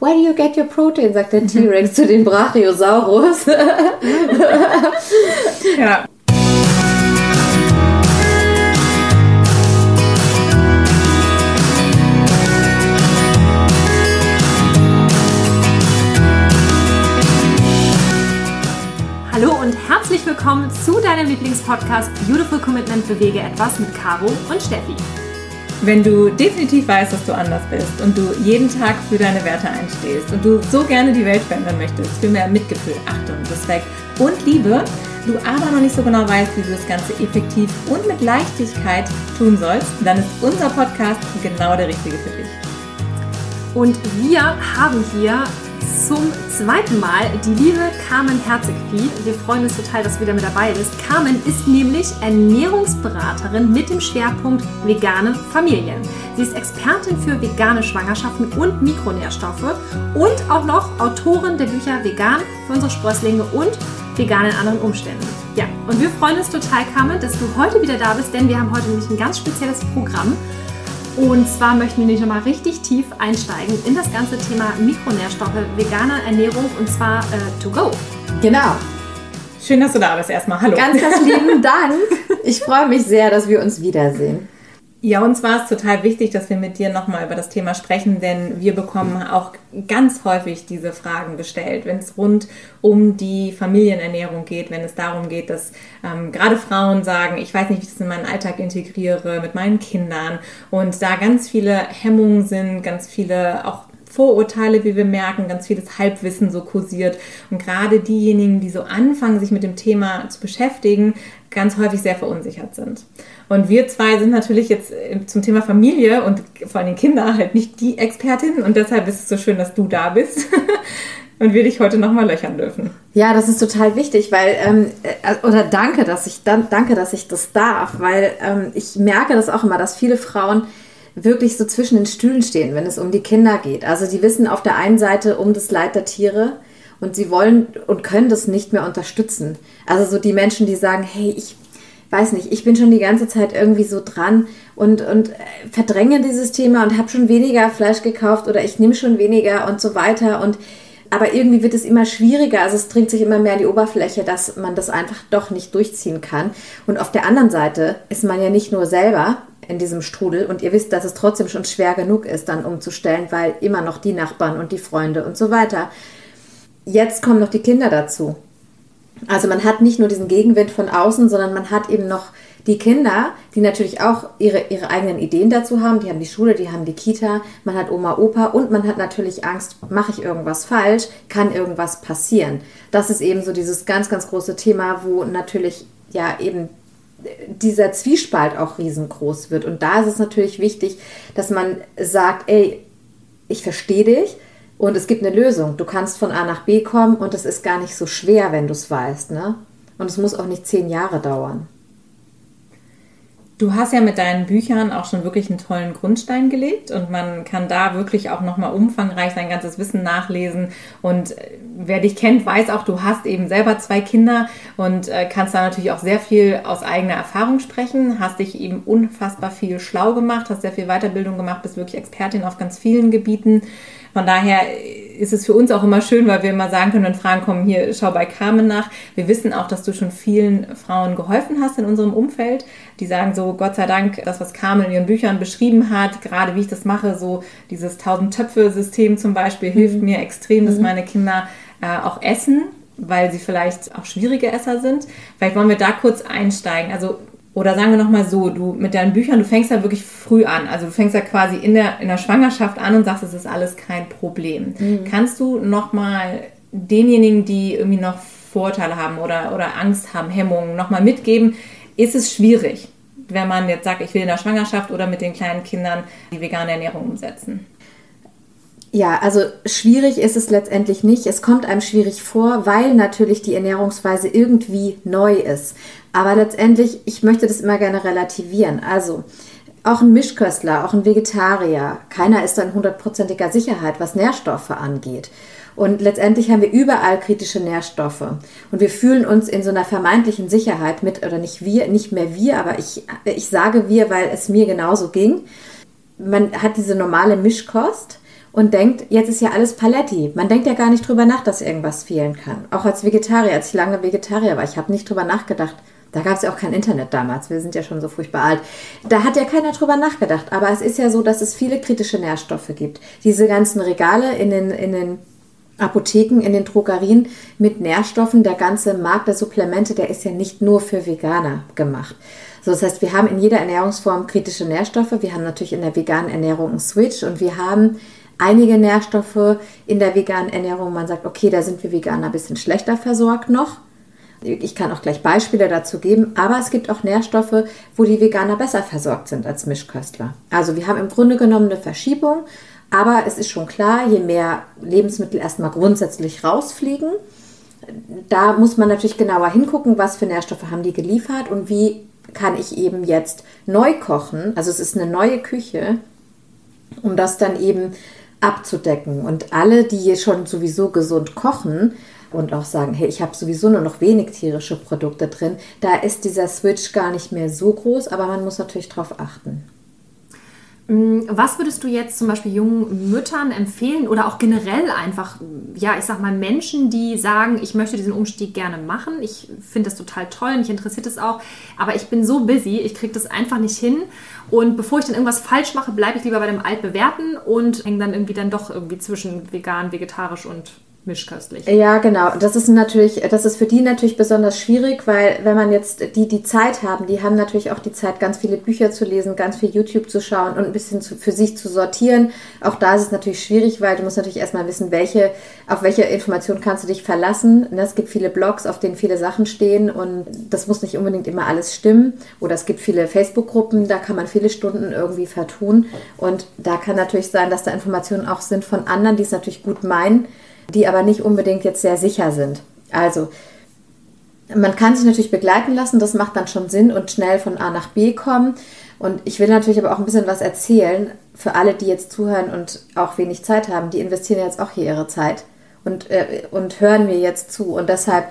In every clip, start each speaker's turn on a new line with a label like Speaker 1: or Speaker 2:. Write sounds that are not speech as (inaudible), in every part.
Speaker 1: Where do you get your protein? sagt der T-Rex zu dem Brachiosaurus. (laughs)
Speaker 2: ja.
Speaker 3: Hallo und herzlich willkommen zu deinem Lieblingspodcast Beautiful Commitment Bewege etwas mit Caro und Steffi.
Speaker 2: Wenn du definitiv weißt, dass du anders bist und du jeden Tag für deine Werte einstehst und du so gerne die Welt verändern möchtest, für mehr Mitgefühl, Achtung, Respekt und Liebe, du aber noch nicht so genau weißt, wie du das Ganze effektiv und mit Leichtigkeit tun sollst, dann ist unser Podcast genau der richtige für dich.
Speaker 3: Und wir haben hier zum zweiten Mal die liebe Carmen Herzigvieh. Wir freuen uns total, dass du wieder mit dabei bist. Carmen ist nämlich Ernährungsberaterin mit dem Schwerpunkt vegane Familien. Sie ist Expertin für vegane Schwangerschaften und Mikronährstoffe und auch noch Autorin der Bücher Vegan für unsere Sprösslinge und Vegan in anderen Umständen. Ja, und wir freuen uns total, Carmen, dass du heute wieder da bist, denn wir haben heute nämlich ein ganz spezielles Programm. Und zwar möchten wir nicht nochmal richtig tief einsteigen in das ganze Thema Mikronährstoffe, vegane Ernährung und zwar äh, to go.
Speaker 1: Genau.
Speaker 2: Schön, dass du da bist erstmal. Hallo.
Speaker 1: Ganz, ganz (laughs) lieben Dank. Ich freue mich sehr, dass wir uns wiedersehen.
Speaker 2: Ja, uns war es total wichtig, dass wir mit dir nochmal über das Thema sprechen, denn wir bekommen auch ganz häufig diese Fragen gestellt, wenn es rund um die Familienernährung geht, wenn es darum geht, dass ähm, gerade Frauen sagen, ich weiß nicht, wie ich das in meinen Alltag integriere mit meinen Kindern und da ganz viele Hemmungen sind, ganz viele auch Vorurteile, wie wir merken, ganz vieles Halbwissen so kursiert. Und gerade diejenigen, die so anfangen, sich mit dem Thema zu beschäftigen, ganz häufig sehr verunsichert sind. Und wir zwei sind natürlich jetzt äh, zum Thema Familie und vor allem Kinder halt nicht die Expertinnen und deshalb ist es so schön, dass du da bist. (laughs) und wir dich heute nochmal löchern dürfen.
Speaker 1: Ja, das ist total wichtig, weil, ähm, äh, oder danke, dass ich danke, dass ich das darf, weil ähm, ich merke das auch immer, dass viele Frauen wirklich so zwischen den Stühlen stehen, wenn es um die Kinder geht. Also die wissen auf der einen Seite um das Leid der Tiere und sie wollen und können das nicht mehr unterstützen. Also so die Menschen, die sagen, hey, ich weiß nicht, ich bin schon die ganze Zeit irgendwie so dran und, und verdränge dieses Thema und habe schon weniger Fleisch gekauft oder ich nehme schon weniger und so weiter. Und aber irgendwie wird es immer schwieriger, also es dringt sich immer mehr an die Oberfläche, dass man das einfach doch nicht durchziehen kann. Und auf der anderen Seite ist man ja nicht nur selber in diesem Strudel und ihr wisst, dass es trotzdem schon schwer genug ist, dann umzustellen, weil immer noch die Nachbarn und die Freunde und so weiter. Jetzt kommen noch die Kinder dazu. Also man hat nicht nur diesen Gegenwind von außen, sondern man hat eben noch die Kinder, die natürlich auch ihre, ihre eigenen Ideen dazu haben. Die haben die Schule, die haben die Kita, man hat Oma, Opa und man hat natürlich Angst, mache ich irgendwas falsch, kann irgendwas passieren. Das ist eben so dieses ganz, ganz große Thema, wo natürlich ja eben dieser Zwiespalt auch riesengroß wird. Und da ist es natürlich wichtig, dass man sagt, ey, ich verstehe dich, und es gibt eine Lösung. Du kannst von A nach B kommen und es ist gar nicht so schwer, wenn du es weißt. Ne? Und es muss auch nicht zehn Jahre dauern.
Speaker 2: Du hast ja mit deinen Büchern auch schon wirklich einen tollen Grundstein gelegt und man kann da wirklich auch nochmal umfangreich sein ganzes Wissen nachlesen. Und äh, wer dich kennt, weiß auch, du hast eben selber zwei Kinder und äh, kannst da natürlich auch sehr viel aus eigener Erfahrung sprechen, hast dich eben unfassbar viel schlau gemacht, hast sehr viel Weiterbildung gemacht, bist wirklich Expertin auf ganz vielen Gebieten. Von daher ist es für uns auch immer schön, weil wir immer sagen können, wenn Fragen kommen, hier schau bei Carmen nach. Wir wissen auch, dass du schon vielen Frauen geholfen hast in unserem Umfeld. Die sagen so, Gott sei Dank, das, was Carmen in ihren Büchern beschrieben hat, gerade wie ich das mache, so dieses Tausend-Töpfe-System zum Beispiel, hilft mhm. mir extrem, dass mhm. meine Kinder äh, auch essen weil sie vielleicht auch schwierige Esser sind. Vielleicht wollen wir da kurz einsteigen. Also oder sagen wir nochmal so, du mit deinen Büchern, du fängst ja wirklich früh an. Also du fängst ja quasi in der, in der Schwangerschaft an und sagst, es ist alles kein Problem. Mhm. Kannst du nochmal denjenigen, die irgendwie noch Vorteile haben oder, oder Angst haben, Hemmungen, nochmal mitgeben, ist es schwierig, wenn man jetzt sagt, ich will in der Schwangerschaft oder mit den kleinen Kindern die vegane Ernährung umsetzen?
Speaker 1: Ja, also schwierig ist es letztendlich nicht. Es kommt einem schwierig vor, weil natürlich die Ernährungsweise irgendwie neu ist. Aber letztendlich, ich möchte das immer gerne relativieren. Also, auch ein Mischköstler, auch ein Vegetarier, keiner ist dann hundertprozentiger Sicherheit, was Nährstoffe angeht. Und letztendlich haben wir überall kritische Nährstoffe. Und wir fühlen uns in so einer vermeintlichen Sicherheit mit, oder nicht wir, nicht mehr wir, aber ich, ich sage wir, weil es mir genauso ging. Man hat diese normale Mischkost und denkt, jetzt ist ja alles Paletti. Man denkt ja gar nicht drüber nach, dass irgendwas fehlen kann. Auch als Vegetarier, als ich lange Vegetarier war, ich habe nicht drüber nachgedacht. Da gab es ja auch kein Internet damals. Wir sind ja schon so furchtbar alt. Da hat ja keiner drüber nachgedacht. Aber es ist ja so, dass es viele kritische Nährstoffe gibt. Diese ganzen Regale in den, in den Apotheken, in den Drogerien mit Nährstoffen, der ganze Markt der Supplemente, der ist ja nicht nur für Veganer gemacht. So, das heißt, wir haben in jeder Ernährungsform kritische Nährstoffe. Wir haben natürlich in der veganen Ernährung einen Switch und wir haben einige Nährstoffe in der veganen Ernährung. Man sagt, okay, da sind wir Veganer ein bisschen schlechter versorgt noch. Ich kann auch gleich Beispiele dazu geben, aber es gibt auch Nährstoffe, wo die Veganer besser versorgt sind als Mischköstler. Also wir haben im Grunde genommen eine Verschiebung, aber es ist schon klar, je mehr Lebensmittel erstmal grundsätzlich rausfliegen, da muss man natürlich genauer hingucken, was für Nährstoffe haben die geliefert und wie kann ich eben jetzt neu kochen. Also es ist eine neue Küche, um das dann eben abzudecken. Und alle, die schon sowieso gesund kochen, und auch sagen, hey, ich habe sowieso nur noch wenig tierische Produkte drin, da ist dieser Switch gar nicht mehr so groß, aber man muss natürlich darauf achten.
Speaker 3: Mm, was würdest du jetzt zum Beispiel jungen Müttern empfehlen oder auch generell einfach, ja, ich sag mal Menschen, die sagen, ich möchte diesen Umstieg gerne machen, ich finde das total toll, mich interessiert es auch, aber ich bin so busy, ich kriege das einfach nicht hin. Und bevor ich dann irgendwas falsch mache, bleibe ich lieber bei dem Altbewährten und hänge dann irgendwie dann doch irgendwie zwischen vegan, vegetarisch und mischköstlich.
Speaker 1: Ja, genau. Das ist natürlich, das ist für die natürlich besonders schwierig, weil wenn man jetzt die, die Zeit haben, die haben natürlich auch die Zeit, ganz viele Bücher zu lesen, ganz viel YouTube zu schauen und ein bisschen zu, für sich zu sortieren. Auch da ist es natürlich schwierig, weil du musst natürlich erstmal wissen, welche, auf welche Information kannst du dich verlassen. Ne, es gibt viele Blogs, auf denen viele Sachen stehen und das muss nicht unbedingt immer alles stimmen. Oder es gibt viele Facebook-Gruppen, da kann man viele Stunden irgendwie vertun. Und da kann natürlich sein, dass da Informationen auch sind von anderen, die es natürlich gut meinen die aber nicht unbedingt jetzt sehr sicher sind. Also man kann sich natürlich begleiten lassen, das macht dann schon Sinn und schnell von A nach B kommen. Und ich will natürlich aber auch ein bisschen was erzählen für alle, die jetzt zuhören und auch wenig Zeit haben. Die investieren jetzt auch hier ihre Zeit und, äh, und hören mir jetzt zu. Und deshalb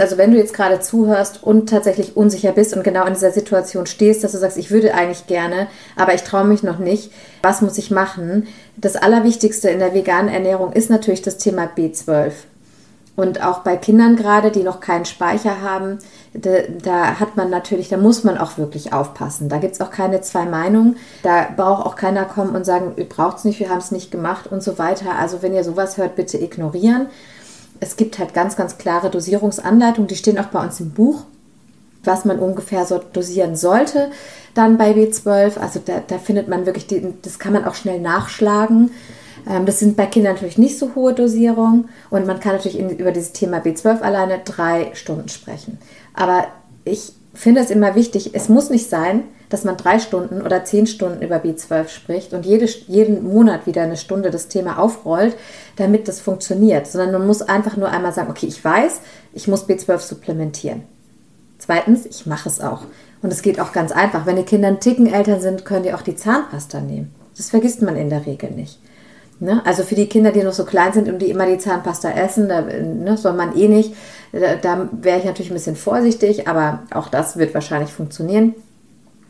Speaker 1: also wenn du jetzt gerade zuhörst und tatsächlich unsicher bist und genau in dieser Situation stehst, dass du sagst, ich würde eigentlich gerne, aber ich traue mich noch nicht, was muss ich machen? Das Allerwichtigste in der veganen Ernährung ist natürlich das Thema B12. Und auch bei Kindern gerade, die noch keinen Speicher haben, da, da, hat man natürlich, da muss man auch wirklich aufpassen. Da gibt es auch keine zwei Meinungen. Da braucht auch keiner kommen und sagen, ihr braucht es nicht, wir haben es nicht gemacht und so weiter. Also wenn ihr sowas hört, bitte ignorieren es gibt halt ganz, ganz klare Dosierungsanleitungen, die stehen auch bei uns im Buch, was man ungefähr so dosieren sollte dann bei B12. Also da, da findet man wirklich, die, das kann man auch schnell nachschlagen. Ähm, das sind bei Kindern natürlich nicht so hohe Dosierungen und man kann natürlich über dieses Thema B12 alleine drei Stunden sprechen. Aber ich finde es immer wichtig, es muss nicht sein, dass man drei Stunden oder zehn Stunden über B12 spricht und jede, jeden Monat wieder eine Stunde das Thema aufrollt, damit das funktioniert, sondern man muss einfach nur einmal sagen, okay, ich weiß, ich muss B12 supplementieren. Zweitens, ich mache es auch. Und es geht auch ganz einfach. Wenn die Kinder einen Ticken älter sind, können die auch die Zahnpasta nehmen. Das vergisst man in der Regel nicht. Ne? Also für die Kinder, die noch so klein sind und die immer die Zahnpasta essen, da ne, soll man eh nicht. Da, da wäre ich natürlich ein bisschen vorsichtig, aber auch das wird wahrscheinlich funktionieren.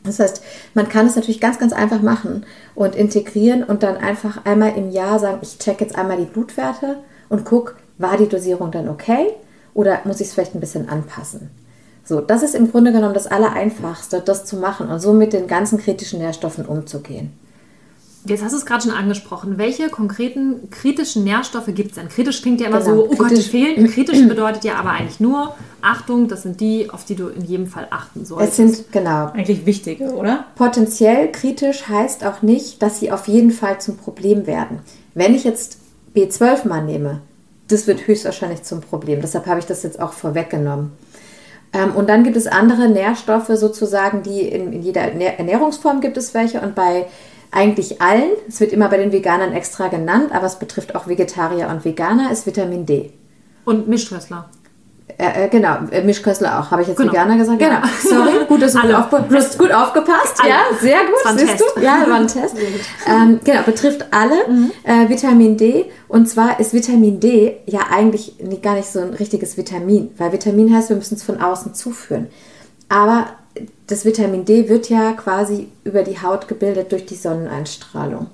Speaker 1: Das heißt, man kann es natürlich ganz, ganz einfach machen und integrieren und dann einfach einmal im Jahr sagen, ich check jetzt einmal die Blutwerte und gucke, war die Dosierung dann okay oder muss ich es vielleicht ein bisschen anpassen. So, das ist im Grunde genommen das Allereinfachste, das zu machen und so mit den ganzen kritischen Nährstoffen umzugehen.
Speaker 3: Jetzt hast du es gerade schon angesprochen. Welche konkreten kritischen Nährstoffe gibt es denn? Kritisch klingt ja immer genau. so, oh Gott, die fehlen. Kritisch bedeutet ja aber eigentlich nur, Achtung, das sind die, auf die du in jedem Fall achten solltest.
Speaker 1: Es sind, genau.
Speaker 2: Eigentlich wichtige, oder?
Speaker 1: Potenziell kritisch heißt auch nicht, dass sie auf jeden Fall zum Problem werden. Wenn ich jetzt B12 mal nehme, das wird höchstwahrscheinlich zum Problem. Deshalb habe ich das jetzt auch vorweggenommen. Ähm, und dann gibt es andere Nährstoffe sozusagen, die in, in jeder Ernährungsform gibt es welche. Und bei eigentlich allen, es wird immer bei den Veganern extra genannt, aber es betrifft auch Vegetarier und Veganer, ist Vitamin D.
Speaker 3: Und Mischköstler.
Speaker 1: Äh, äh, genau, äh, Mischköstler auch. Habe ich jetzt genau. Veganer gesagt? Genau. Sorry, gut, dass du (laughs) gut, aufge hast gut aufgepasst. Alle. Ja, sehr gut.
Speaker 3: Das ein Test.
Speaker 1: Du? Ja, war ein Test. Ähm, genau, betrifft alle. Mhm. Äh, Vitamin D. Und zwar ist Vitamin D ja eigentlich gar nicht so ein richtiges Vitamin, weil Vitamin heißt, wir müssen es von außen zuführen. Aber das Vitamin D wird ja quasi über die Haut gebildet durch die Sonneneinstrahlung.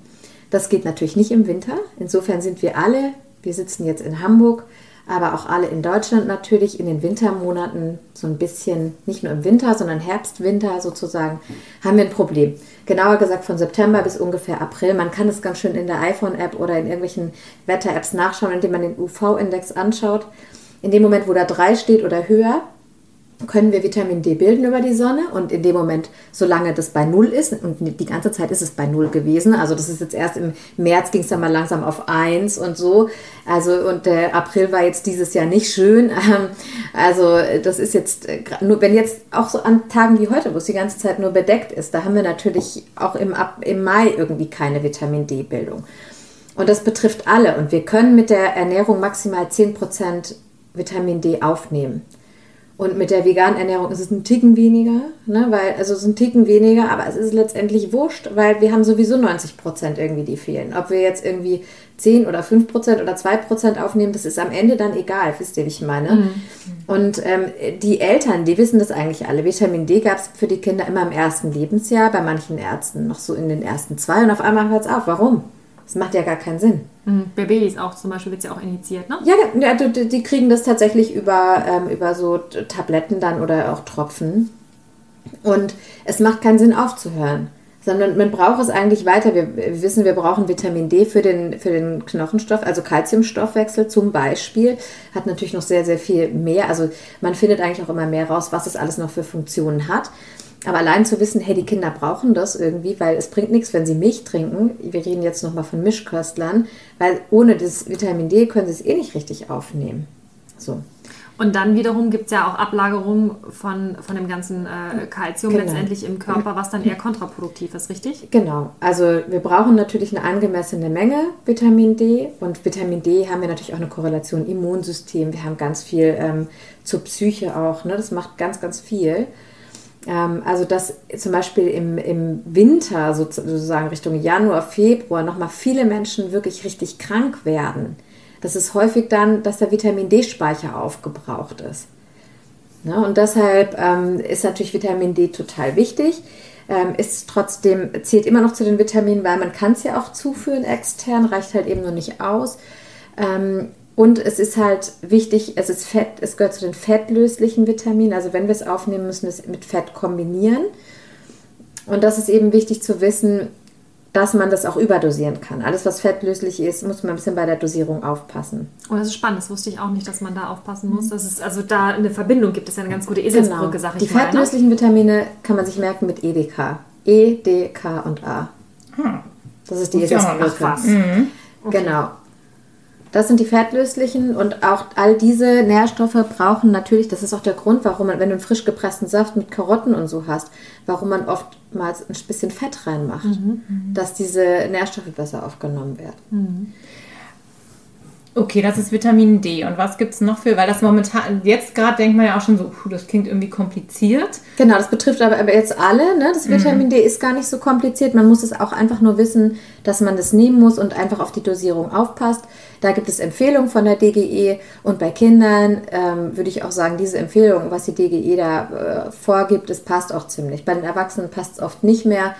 Speaker 1: Das geht natürlich nicht im Winter. Insofern sind wir alle, wir sitzen jetzt in Hamburg, aber auch alle in Deutschland natürlich in den Wintermonaten so ein bisschen, nicht nur im Winter, sondern Herbst, Winter sozusagen, haben wir ein Problem. Genauer gesagt von September bis ungefähr April. Man kann es ganz schön in der iPhone-App oder in irgendwelchen Wetter-Apps nachschauen, indem man den UV-Index anschaut. In dem Moment, wo da 3 steht oder höher, können wir Vitamin D bilden über die Sonne und in dem Moment, solange das bei Null ist, und die ganze Zeit ist es bei Null gewesen, also das ist jetzt erst im März ging es dann mal langsam auf 1 und so, also und der April war jetzt dieses Jahr nicht schön, (laughs) also das ist jetzt, nur wenn jetzt auch so an Tagen wie heute, wo es die ganze Zeit nur bedeckt ist, da haben wir natürlich auch im, im Mai irgendwie keine Vitamin D-Bildung. Und das betrifft alle und wir können mit der Ernährung maximal 10% Vitamin D aufnehmen. Und mit der veganen Ernährung ist es ein Ticken weniger, ne? weil, also es ist ein Ticken weniger, aber es ist letztendlich wurscht, weil wir haben sowieso 90 Prozent irgendwie, die fehlen. Ob wir jetzt irgendwie 10 oder 5 Prozent oder 2 Prozent aufnehmen, das ist am Ende dann egal, wisst ihr, wie ich meine? Mhm. Und ähm, die Eltern, die wissen das eigentlich alle. Vitamin D gab es für die Kinder immer im ersten Lebensjahr, bei manchen Ärzten noch so in den ersten zwei und auf einmal hört es auf. Warum? Das macht ja gar keinen Sinn.
Speaker 3: Bei Babys auch zum Beispiel wird es ja auch initiiert, ne?
Speaker 1: Ja, die, die, kriegen das tatsächlich über, ähm, über so Tabletten dann oder auch Tropfen. Und es macht keinen Sinn aufzuhören, sondern man braucht es eigentlich weiter. Wir, wir wissen, wir brauchen Vitamin D für den, für den Knochenstoff, also Kalziumstoffwechsel zum Beispiel. Hat natürlich noch sehr, sehr viel mehr. Also man findet eigentlich auch immer mehr raus, was es alles noch für Funktionen hat. Aber allein zu wissen, hey, die Kinder brauchen das irgendwie, weil es bringt nichts, wenn sie Milch trinken. Wir reden jetzt nochmal von Mischköstlern, weil ohne das Vitamin D können sie es eh nicht richtig aufnehmen. So.
Speaker 3: Und dann wiederum gibt es ja auch Ablagerungen von, von dem ganzen äh, Kalzium genau. letztendlich im Körper, was dann eher kontraproduktiv ist, richtig?
Speaker 1: Genau. Also wir brauchen natürlich eine angemessene Menge Vitamin D. Und Vitamin D haben wir natürlich auch eine Korrelation Immunsystem. Wir haben ganz viel ähm, zur Psyche auch. Ne? Das macht ganz, ganz viel. Ähm, also dass zum Beispiel im, im Winter, sozusagen Richtung Januar, Februar, nochmal viele Menschen wirklich richtig krank werden. Das ist häufig dann, dass der Vitamin D-Speicher aufgebraucht ist. Ne? Und deshalb ähm, ist natürlich Vitamin D total wichtig. Ähm, ist trotzdem, zählt immer noch zu den Vitaminen, weil man kann es ja auch zuführen extern, reicht halt eben nur nicht aus. Ähm, und es ist halt wichtig, es ist Fett, es gehört zu den fettlöslichen Vitaminen. Also wenn wir es aufnehmen, müssen wir es mit Fett kombinieren. Und das ist eben wichtig zu wissen, dass man das auch überdosieren kann. Alles, was fettlöslich ist, muss man ein bisschen bei der Dosierung aufpassen.
Speaker 3: Oh, das ist spannend. Das wusste ich auch nicht, dass man da aufpassen muss. Das ist, also da eine Verbindung gibt es ja eine ganz gute Eselsbrücke, genau.
Speaker 1: sag ich Die mal, ne? fettlöslichen ne? Vitamine kann man sich merken mit EDK. E, D, K und A. Hm. Das ist die Eselsbrücke. Mhm. Okay. Genau. Das sind die fettlöslichen und auch all diese Nährstoffe brauchen natürlich, das ist auch der Grund, warum man, wenn du einen frisch gepressten Saft mit Karotten und so hast, warum man oftmals ein bisschen Fett reinmacht, mhm, mhm. dass diese Nährstoffe besser aufgenommen werden. Mhm.
Speaker 2: Okay, das ist Vitamin D. Und was gibt es noch für, weil das momentan, jetzt gerade denkt man ja auch schon so, puh, das klingt irgendwie kompliziert.
Speaker 1: Genau, das betrifft aber jetzt alle. Ne? Das Vitamin mhm. D ist gar nicht so kompliziert. Man muss es auch einfach nur wissen, dass man das nehmen muss und einfach auf die Dosierung aufpasst. Da gibt es Empfehlungen von der DGE und bei Kindern ähm, würde ich auch sagen, diese Empfehlung, was die DGE da äh, vorgibt, das passt auch ziemlich. Bei den Erwachsenen passt es oft nicht mehr.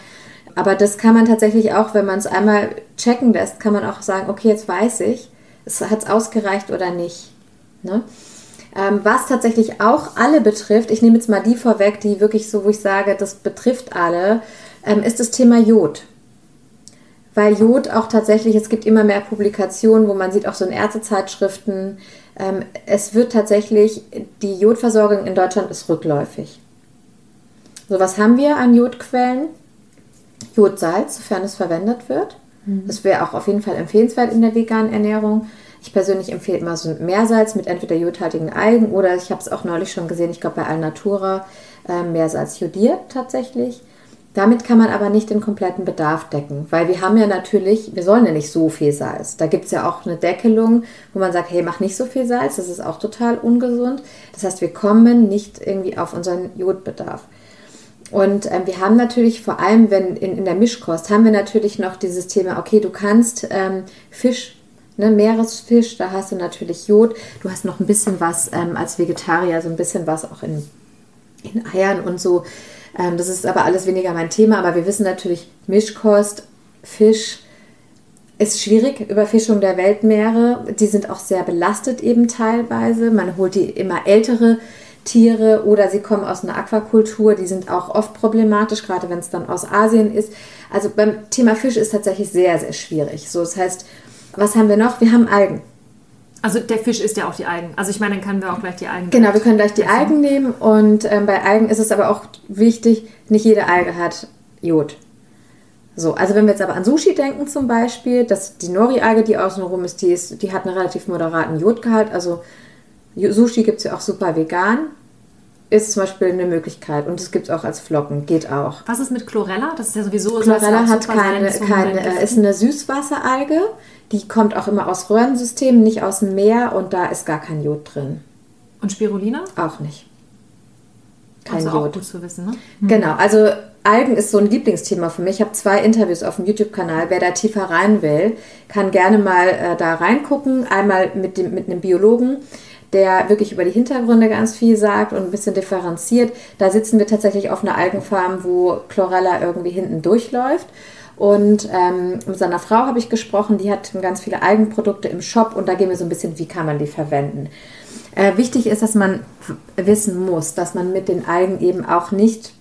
Speaker 1: Aber das kann man tatsächlich auch, wenn man es einmal checken lässt, kann man auch sagen, okay, jetzt weiß ich, hat es ausgereicht oder nicht. Ne? Ähm, was tatsächlich auch alle betrifft, ich nehme jetzt mal die vorweg, die wirklich so, wo ich sage, das betrifft alle, ähm, ist das Thema Jod. Weil Jod auch tatsächlich, es gibt immer mehr Publikationen, wo man sieht, auch so in Ärztezeitschriften, ähm, es wird tatsächlich, die Jodversorgung in Deutschland ist rückläufig. So, was haben wir an Jodquellen? Jodsalz, sofern es verwendet wird. Mhm. Das wäre auch auf jeden Fall empfehlenswert in der veganen Ernährung. Ich persönlich empfehle immer so ein Meersalz mit entweder jodhaltigen Algen oder ich habe es auch neulich schon gesehen, ich glaube bei Alnatura, äh, Meersalz jodiert tatsächlich. Damit kann man aber nicht den kompletten Bedarf decken, weil wir haben ja natürlich, wir sollen ja nicht so viel Salz. Da gibt es ja auch eine Deckelung, wo man sagt, hey, mach nicht so viel Salz, das ist auch total ungesund. Das heißt, wir kommen nicht irgendwie auf unseren Jodbedarf. Und ähm, wir haben natürlich vor allem, wenn in, in der Mischkost, haben wir natürlich noch dieses Thema, okay, du kannst ähm, Fisch, ne, Meeresfisch, da hast du natürlich Jod, du hast noch ein bisschen was ähm, als Vegetarier, so ein bisschen was auch in, in Eiern und so. Ähm, das ist aber alles weniger mein Thema, aber wir wissen natürlich, Mischkost, Fisch, ist schwierig, Überfischung der Weltmeere. Die sind auch sehr belastet eben teilweise. Man holt die immer ältere Tiere oder sie kommen aus einer Aquakultur. Die sind auch oft problematisch, gerade wenn es dann aus Asien ist. Also beim Thema Fisch ist tatsächlich sehr, sehr schwierig. So, das heißt, was haben wir noch? Wir haben Algen.
Speaker 3: Also der Fisch ist ja auch die Algen. Also ich meine, dann können wir auch gleich die Algen.
Speaker 1: Genau, wir können gleich die Algen nehmen und ähm, bei Algen ist es aber auch wichtig, nicht jede Alge hat Jod. So, also wenn wir jetzt aber an Sushi denken zum Beispiel, dass die Nori-Alge, die außenrum ist, die, ist, die hat einen relativ moderaten Jodgehalt. Also Sushi gibt es ja auch super vegan. Ist zum Beispiel eine Möglichkeit. Und es gibt es auch als Flocken, geht auch.
Speaker 3: Was ist mit Chlorella? Das ist ja sowieso
Speaker 1: Chlorella hat keine, keine äh, ist eine Süßwasseralge. Die kommt auch immer aus Röhrensystemen, nicht aus dem Meer und da ist gar kein Jod drin.
Speaker 3: Und Spirulina?
Speaker 1: Auch nicht.
Speaker 3: Kein also Jod. Auch gut zu wissen, ne?
Speaker 1: Genau, also Algen ist so ein Lieblingsthema für mich. Ich habe zwei Interviews auf dem YouTube-Kanal. Wer da tiefer rein will, kann gerne mal äh, da reingucken. Einmal mit, dem, mit einem Biologen, der wirklich über die Hintergründe ganz viel sagt und ein bisschen differenziert. Da sitzen wir tatsächlich auf einer Algenfarm, wo Chlorella irgendwie hinten durchläuft. Und ähm, mit seiner Frau habe ich gesprochen, die hat ganz viele Algenprodukte im Shop und da gehen wir so ein bisschen, wie kann man die verwenden. Äh, wichtig ist, dass man wissen muss, dass man mit den Algen eben auch nicht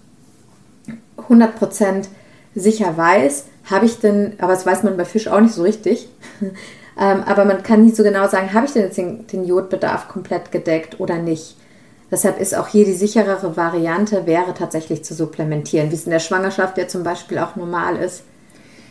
Speaker 1: 100% sicher weiß, habe ich denn, aber das weiß man bei Fisch auch nicht so richtig, ähm, aber man kann nicht so genau sagen, habe ich denn jetzt den, den Jodbedarf komplett gedeckt oder nicht. Deshalb ist auch hier die sicherere Variante, wäre tatsächlich zu supplementieren, wie es in der Schwangerschaft ja zum Beispiel auch normal ist.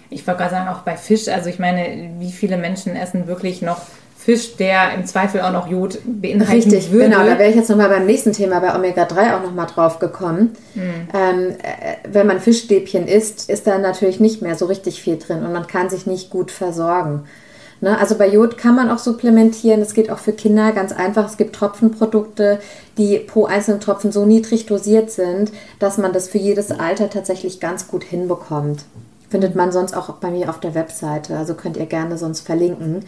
Speaker 2: Ich wollte gerade sagen, auch bei Fisch, also ich meine, wie viele Menschen essen wirklich noch Fisch, der im Zweifel auch noch Jod beinhalten
Speaker 1: Richtig, würde. genau. Da wäre ich jetzt nochmal beim nächsten Thema bei Omega-3 auch nochmal drauf gekommen. Mhm. Ähm, äh, wenn man Fischstäbchen isst, ist da natürlich nicht mehr so richtig viel drin und man kann sich nicht gut versorgen. Ne? Also bei Jod kann man auch supplementieren. Es geht auch für Kinder ganz einfach. Es gibt Tropfenprodukte, die pro einzelnen Tropfen so niedrig dosiert sind, dass man das für jedes Alter tatsächlich ganz gut hinbekommt. Findet man sonst auch bei mir auf der Webseite. Also könnt ihr gerne sonst verlinken.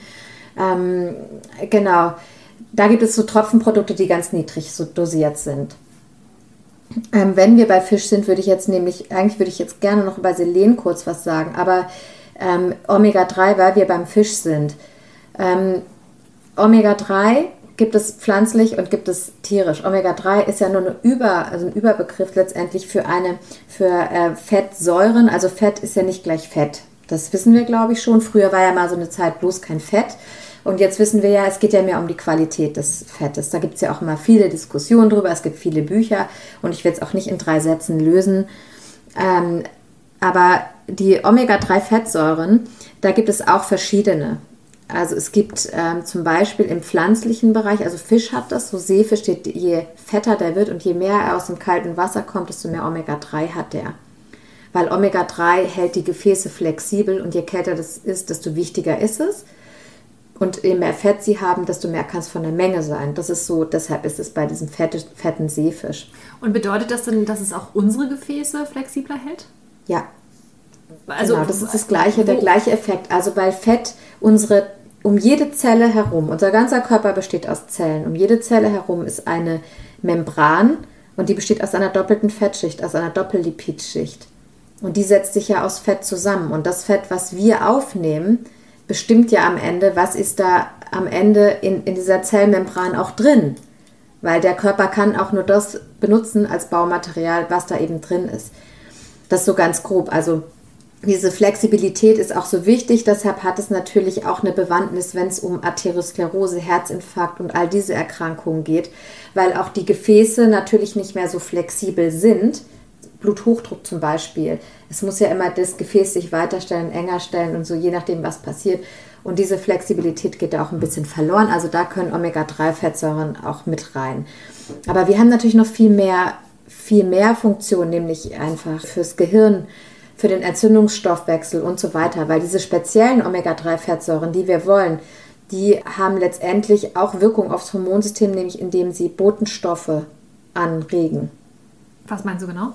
Speaker 1: Ähm, genau. Da gibt es so Tropfenprodukte, die ganz niedrig so dosiert sind. Ähm, wenn wir bei Fisch sind, würde ich jetzt nämlich, eigentlich würde ich jetzt gerne noch über Selen kurz was sagen, aber ähm, Omega-3, weil wir beim Fisch sind. Ähm, Omega-3 gibt es pflanzlich und gibt es tierisch. Omega-3 ist ja nur eine Über, also ein Überbegriff letztendlich für eine für äh, Fettsäuren. Also Fett ist ja nicht gleich Fett. Das wissen wir, glaube ich, schon. Früher war ja mal so eine Zeit bloß kein Fett. Und jetzt wissen wir ja, es geht ja mehr um die Qualität des Fettes. Da gibt es ja auch immer viele Diskussionen drüber. Es gibt viele Bücher und ich werde es auch nicht in drei Sätzen lösen. Ähm, aber die Omega-3-Fettsäuren, da gibt es auch verschiedene. Also es gibt ähm, zum Beispiel im pflanzlichen Bereich, also Fisch hat das, so Seefisch, je fetter der wird und je mehr er aus dem kalten Wasser kommt, desto mehr Omega-3 hat der. Weil Omega-3 hält die Gefäße flexibel und je kälter das ist, desto wichtiger ist es. Und je mehr Fett sie haben, desto mehr kann es von der Menge sein. Das ist so, deshalb ist es bei diesem fette, fetten Seefisch.
Speaker 3: Und bedeutet das denn, dass es auch unsere Gefäße flexibler hält?
Speaker 1: Ja. Also genau, das ist das gleiche, der gleiche Effekt. Also weil Fett unsere um jede Zelle herum, unser ganzer Körper besteht aus Zellen. Um jede Zelle herum ist eine Membran und die besteht aus einer doppelten Fettschicht, aus einer Doppellipidschicht. Und die setzt sich ja aus Fett zusammen. Und das Fett, was wir aufnehmen, bestimmt ja am Ende, was ist da am Ende in, in dieser Zellmembran auch drin. Weil der Körper kann auch nur das benutzen als Baumaterial, was da eben drin ist. Das so ganz grob. Also diese Flexibilität ist auch so wichtig, deshalb hat es natürlich auch eine Bewandtnis, wenn es um Arteriosklerose, Herzinfarkt und all diese Erkrankungen geht, weil auch die Gefäße natürlich nicht mehr so flexibel sind. Bluthochdruck zum Beispiel. Es muss ja immer das Gefäß sich weiterstellen, enger stellen und so, je nachdem, was passiert. Und diese Flexibilität geht da auch ein bisschen verloren. Also da können Omega-3-Fettsäuren auch mit rein. Aber wir haben natürlich noch viel mehr, viel mehr Funktionen, nämlich einfach fürs Gehirn, für den Entzündungsstoffwechsel und so weiter. Weil diese speziellen Omega-3-Fettsäuren, die wir wollen, die haben letztendlich auch Wirkung aufs Hormonsystem, nämlich indem sie Botenstoffe anregen.
Speaker 3: Was meinst du genau?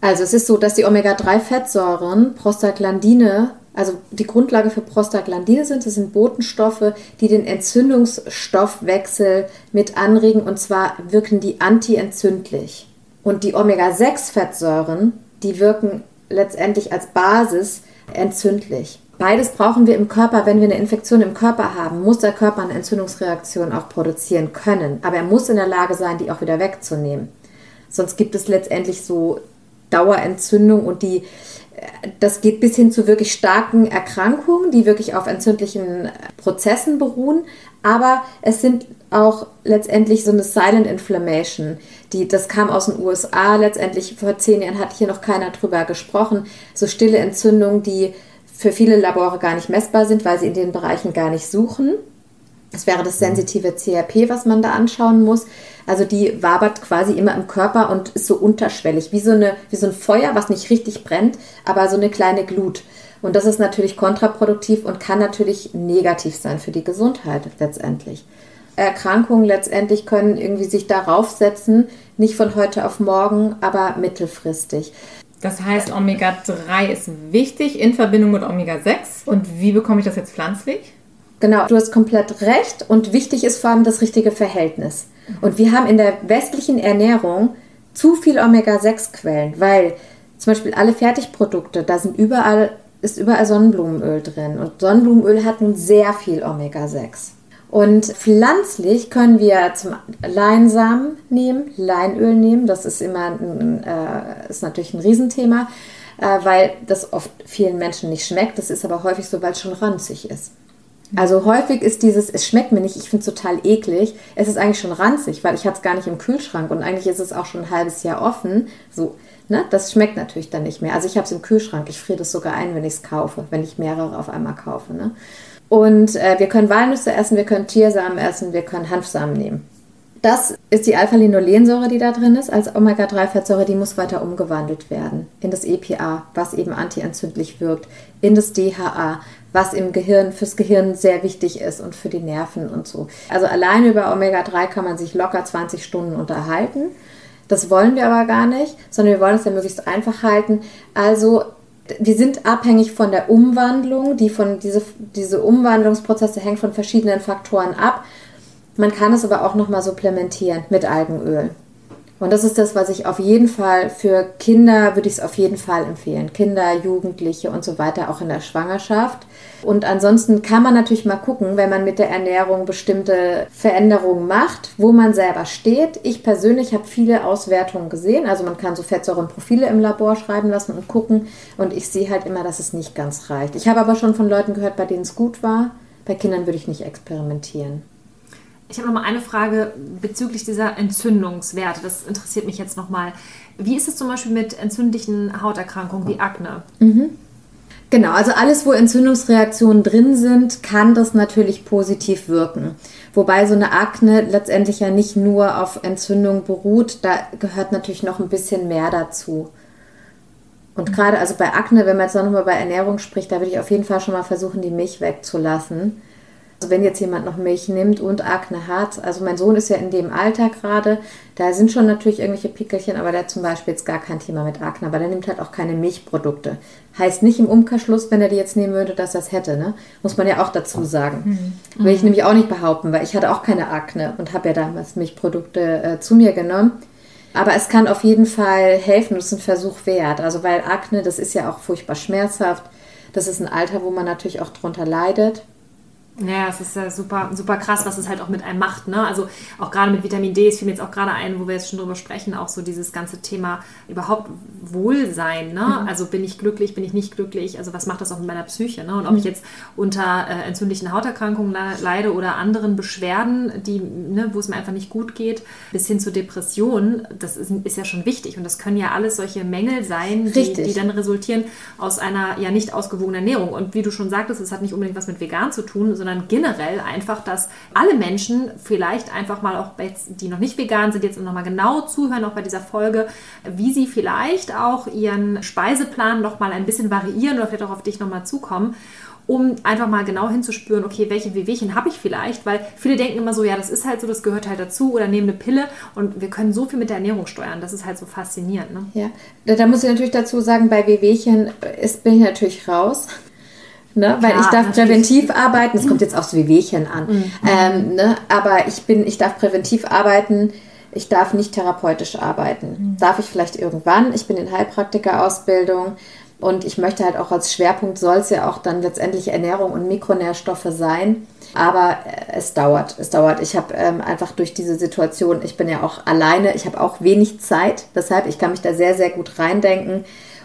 Speaker 1: Also es ist so, dass die Omega-3-Fettsäuren Prostaglandine, also die Grundlage für Prostaglandine sind, das sind Botenstoffe, die den Entzündungsstoffwechsel mit anregen und zwar wirken die antientzündlich. Und die Omega-6-Fettsäuren, die wirken letztendlich als Basis entzündlich. Beides brauchen wir im Körper. Wenn wir eine Infektion im Körper haben, muss der Körper eine Entzündungsreaktion auch produzieren können. Aber er muss in der Lage sein, die auch wieder wegzunehmen. Sonst gibt es letztendlich so Dauerentzündung und die, das geht bis hin zu wirklich starken Erkrankungen, die wirklich auf entzündlichen Prozessen beruhen. Aber es sind auch letztendlich so eine Silent Inflammation. Die, das kam aus den USA. Letztendlich vor zehn Jahren hat hier noch keiner drüber gesprochen. So stille Entzündungen, die für viele Labore gar nicht messbar sind, weil sie in den Bereichen gar nicht suchen. Das wäre das sensitive CRP, was man da anschauen muss. Also die wabert quasi immer im Körper und ist so unterschwellig, wie so, eine, wie so ein Feuer, was nicht richtig brennt, aber so eine kleine Glut. Und das ist natürlich kontraproduktiv und kann natürlich negativ sein für die Gesundheit letztendlich. Erkrankungen letztendlich können irgendwie sich darauf setzen, nicht von heute auf morgen, aber mittelfristig.
Speaker 2: Das heißt, Omega-3 ist wichtig in Verbindung mit Omega-6. Und wie bekomme ich das jetzt pflanzlich?
Speaker 1: Genau, du hast komplett recht. Und wichtig ist vor allem das richtige Verhältnis. Und wir haben in der westlichen Ernährung zu viel Omega-6-Quellen, weil zum Beispiel alle Fertigprodukte, da sind überall, ist überall Sonnenblumenöl drin. Und Sonnenblumenöl hat nun sehr viel Omega-6. Und pflanzlich können wir zum Leinsamen nehmen, Leinöl nehmen. Das ist immer ein, äh, ist natürlich ein Riesenthema, äh, weil das oft vielen Menschen nicht schmeckt. Das ist aber häufig so, weil es schon ranzig ist. Also häufig ist dieses, es schmeckt mir nicht, ich finde es total eklig. Es ist eigentlich schon ranzig, weil ich hatte es gar nicht im Kühlschrank und eigentlich ist es auch schon ein halbes Jahr offen. So, ne? Das schmeckt natürlich dann nicht mehr. Also ich habe es im Kühlschrank, ich friere das sogar ein, wenn ich es kaufe, wenn ich mehrere auf einmal kaufe. Ne? Und äh, wir können Walnüsse essen, wir können Tiersamen essen, wir können Hanfsamen nehmen. Das ist die Alpha-Linolensäure, die da drin ist, als Omega-3-Fettsäure, die muss weiter umgewandelt werden in das EPA, was eben antientzündlich wirkt, in das DHA, was im Gehirn fürs Gehirn sehr wichtig ist und für die Nerven und so. Also alleine über Omega-3 kann man sich locker 20 Stunden unterhalten. Das wollen wir aber gar nicht, sondern wir wollen es ja möglichst einfach halten. Also wir sind abhängig von der Umwandlung, die von diese, diese Umwandlungsprozesse hängen von verschiedenen Faktoren ab. Man kann es aber auch nochmal supplementieren mit Algenöl. Und das ist das, was ich auf jeden Fall für Kinder, würde ich es auf jeden Fall empfehlen. Kinder, Jugendliche und so weiter, auch in der Schwangerschaft. Und ansonsten kann man natürlich mal gucken, wenn man mit der Ernährung bestimmte Veränderungen macht, wo man selber steht. Ich persönlich habe viele Auswertungen gesehen. Also man kann so Fettsäurenprofile im Labor schreiben lassen und gucken. Und ich sehe halt immer, dass es nicht ganz reicht. Ich habe aber schon von Leuten gehört, bei denen es gut war. Bei Kindern würde ich nicht experimentieren.
Speaker 3: Ich habe noch mal eine Frage bezüglich dieser Entzündungswerte. Das interessiert mich jetzt noch mal. Wie ist es zum Beispiel mit entzündlichen Hauterkrankungen wie Akne?
Speaker 1: Mhm. Genau, also alles, wo Entzündungsreaktionen drin sind, kann das natürlich positiv wirken. Wobei so eine Akne letztendlich ja nicht nur auf Entzündung beruht, da gehört natürlich noch ein bisschen mehr dazu. Und gerade also bei Akne, wenn man jetzt noch mal bei Ernährung spricht, da würde ich auf jeden Fall schon mal versuchen, die Milch wegzulassen. Also wenn jetzt jemand noch Milch nimmt und Akne hat, also mein Sohn ist ja in dem Alter gerade, da sind schon natürlich irgendwelche Pickelchen, aber der hat zum Beispiel jetzt gar kein Thema mit Akne, aber der nimmt halt auch keine Milchprodukte. Heißt nicht im Umkehrschluss, wenn er die jetzt nehmen würde, dass er es hätte, ne? Muss man ja auch dazu sagen. Mhm. Will ich nämlich auch nicht behaupten, weil ich hatte auch keine Akne und habe ja damals Milchprodukte äh, zu mir genommen. Aber es kann auf jeden Fall helfen, das ist ein Versuch wert. Also weil Akne, das ist ja auch furchtbar schmerzhaft. Das ist ein Alter, wo man natürlich auch drunter leidet.
Speaker 3: Ja, es ist ja super, super krass, was es halt auch mit einem macht. Ne? Also auch gerade mit Vitamin D, es fiel mir jetzt auch gerade ein, wo wir jetzt schon drüber sprechen, auch so dieses ganze Thema überhaupt Wohlsein. Ne? Mhm. Also bin ich glücklich, bin ich nicht glücklich? Also was macht das auch mit meiner Psyche? Ne? Und ob mhm. ich jetzt unter äh, entzündlichen Hauterkrankungen leide oder anderen Beschwerden, die, ne, wo es mir einfach nicht gut geht, bis hin zu Depressionen, das ist, ist ja schon wichtig. Und das können ja alles solche Mängel sein, die, die dann resultieren aus einer ja nicht ausgewogenen Ernährung. Und wie du schon sagtest, es hat nicht unbedingt was mit vegan zu tun, sondern generell einfach, dass alle Menschen vielleicht einfach mal auch, die noch nicht vegan sind, jetzt nochmal genau zuhören, auch bei dieser Folge, wie sie vielleicht auch ihren Speiseplan noch mal ein bisschen variieren oder vielleicht auch auf dich nochmal zukommen um einfach mal genau hinzuspüren, okay, welche Wehwehchen habe ich vielleicht, weil viele denken immer so, ja, das ist halt so, das gehört halt dazu oder nehmen eine Pille und wir können so viel mit der Ernährung steuern, das ist halt so faszinierend. Ne?
Speaker 1: Ja, da, da muss ich natürlich dazu sagen, bei Wehwehchen ist, bin ich natürlich raus. Ne? Weil ich darf präventiv arbeiten, es kommt jetzt aufs Wehwehchen an, mhm. ähm, ne? aber ich bin, ich darf präventiv arbeiten, ich darf nicht therapeutisch arbeiten. Mhm. Darf ich vielleicht irgendwann, ich bin in Heilpraktika-Ausbildung Und ich möchte halt auch als Schwerpunkt soll es ja auch dann letztendlich Ernährung und Mikronährstoffe sein. Aber äh, es dauert, es dauert. Ich habe ähm, einfach durch diese Situation, ich bin ja auch alleine, ich habe auch wenig Zeit. Deshalb, ich kann mich da sehr, sehr gut reindenken.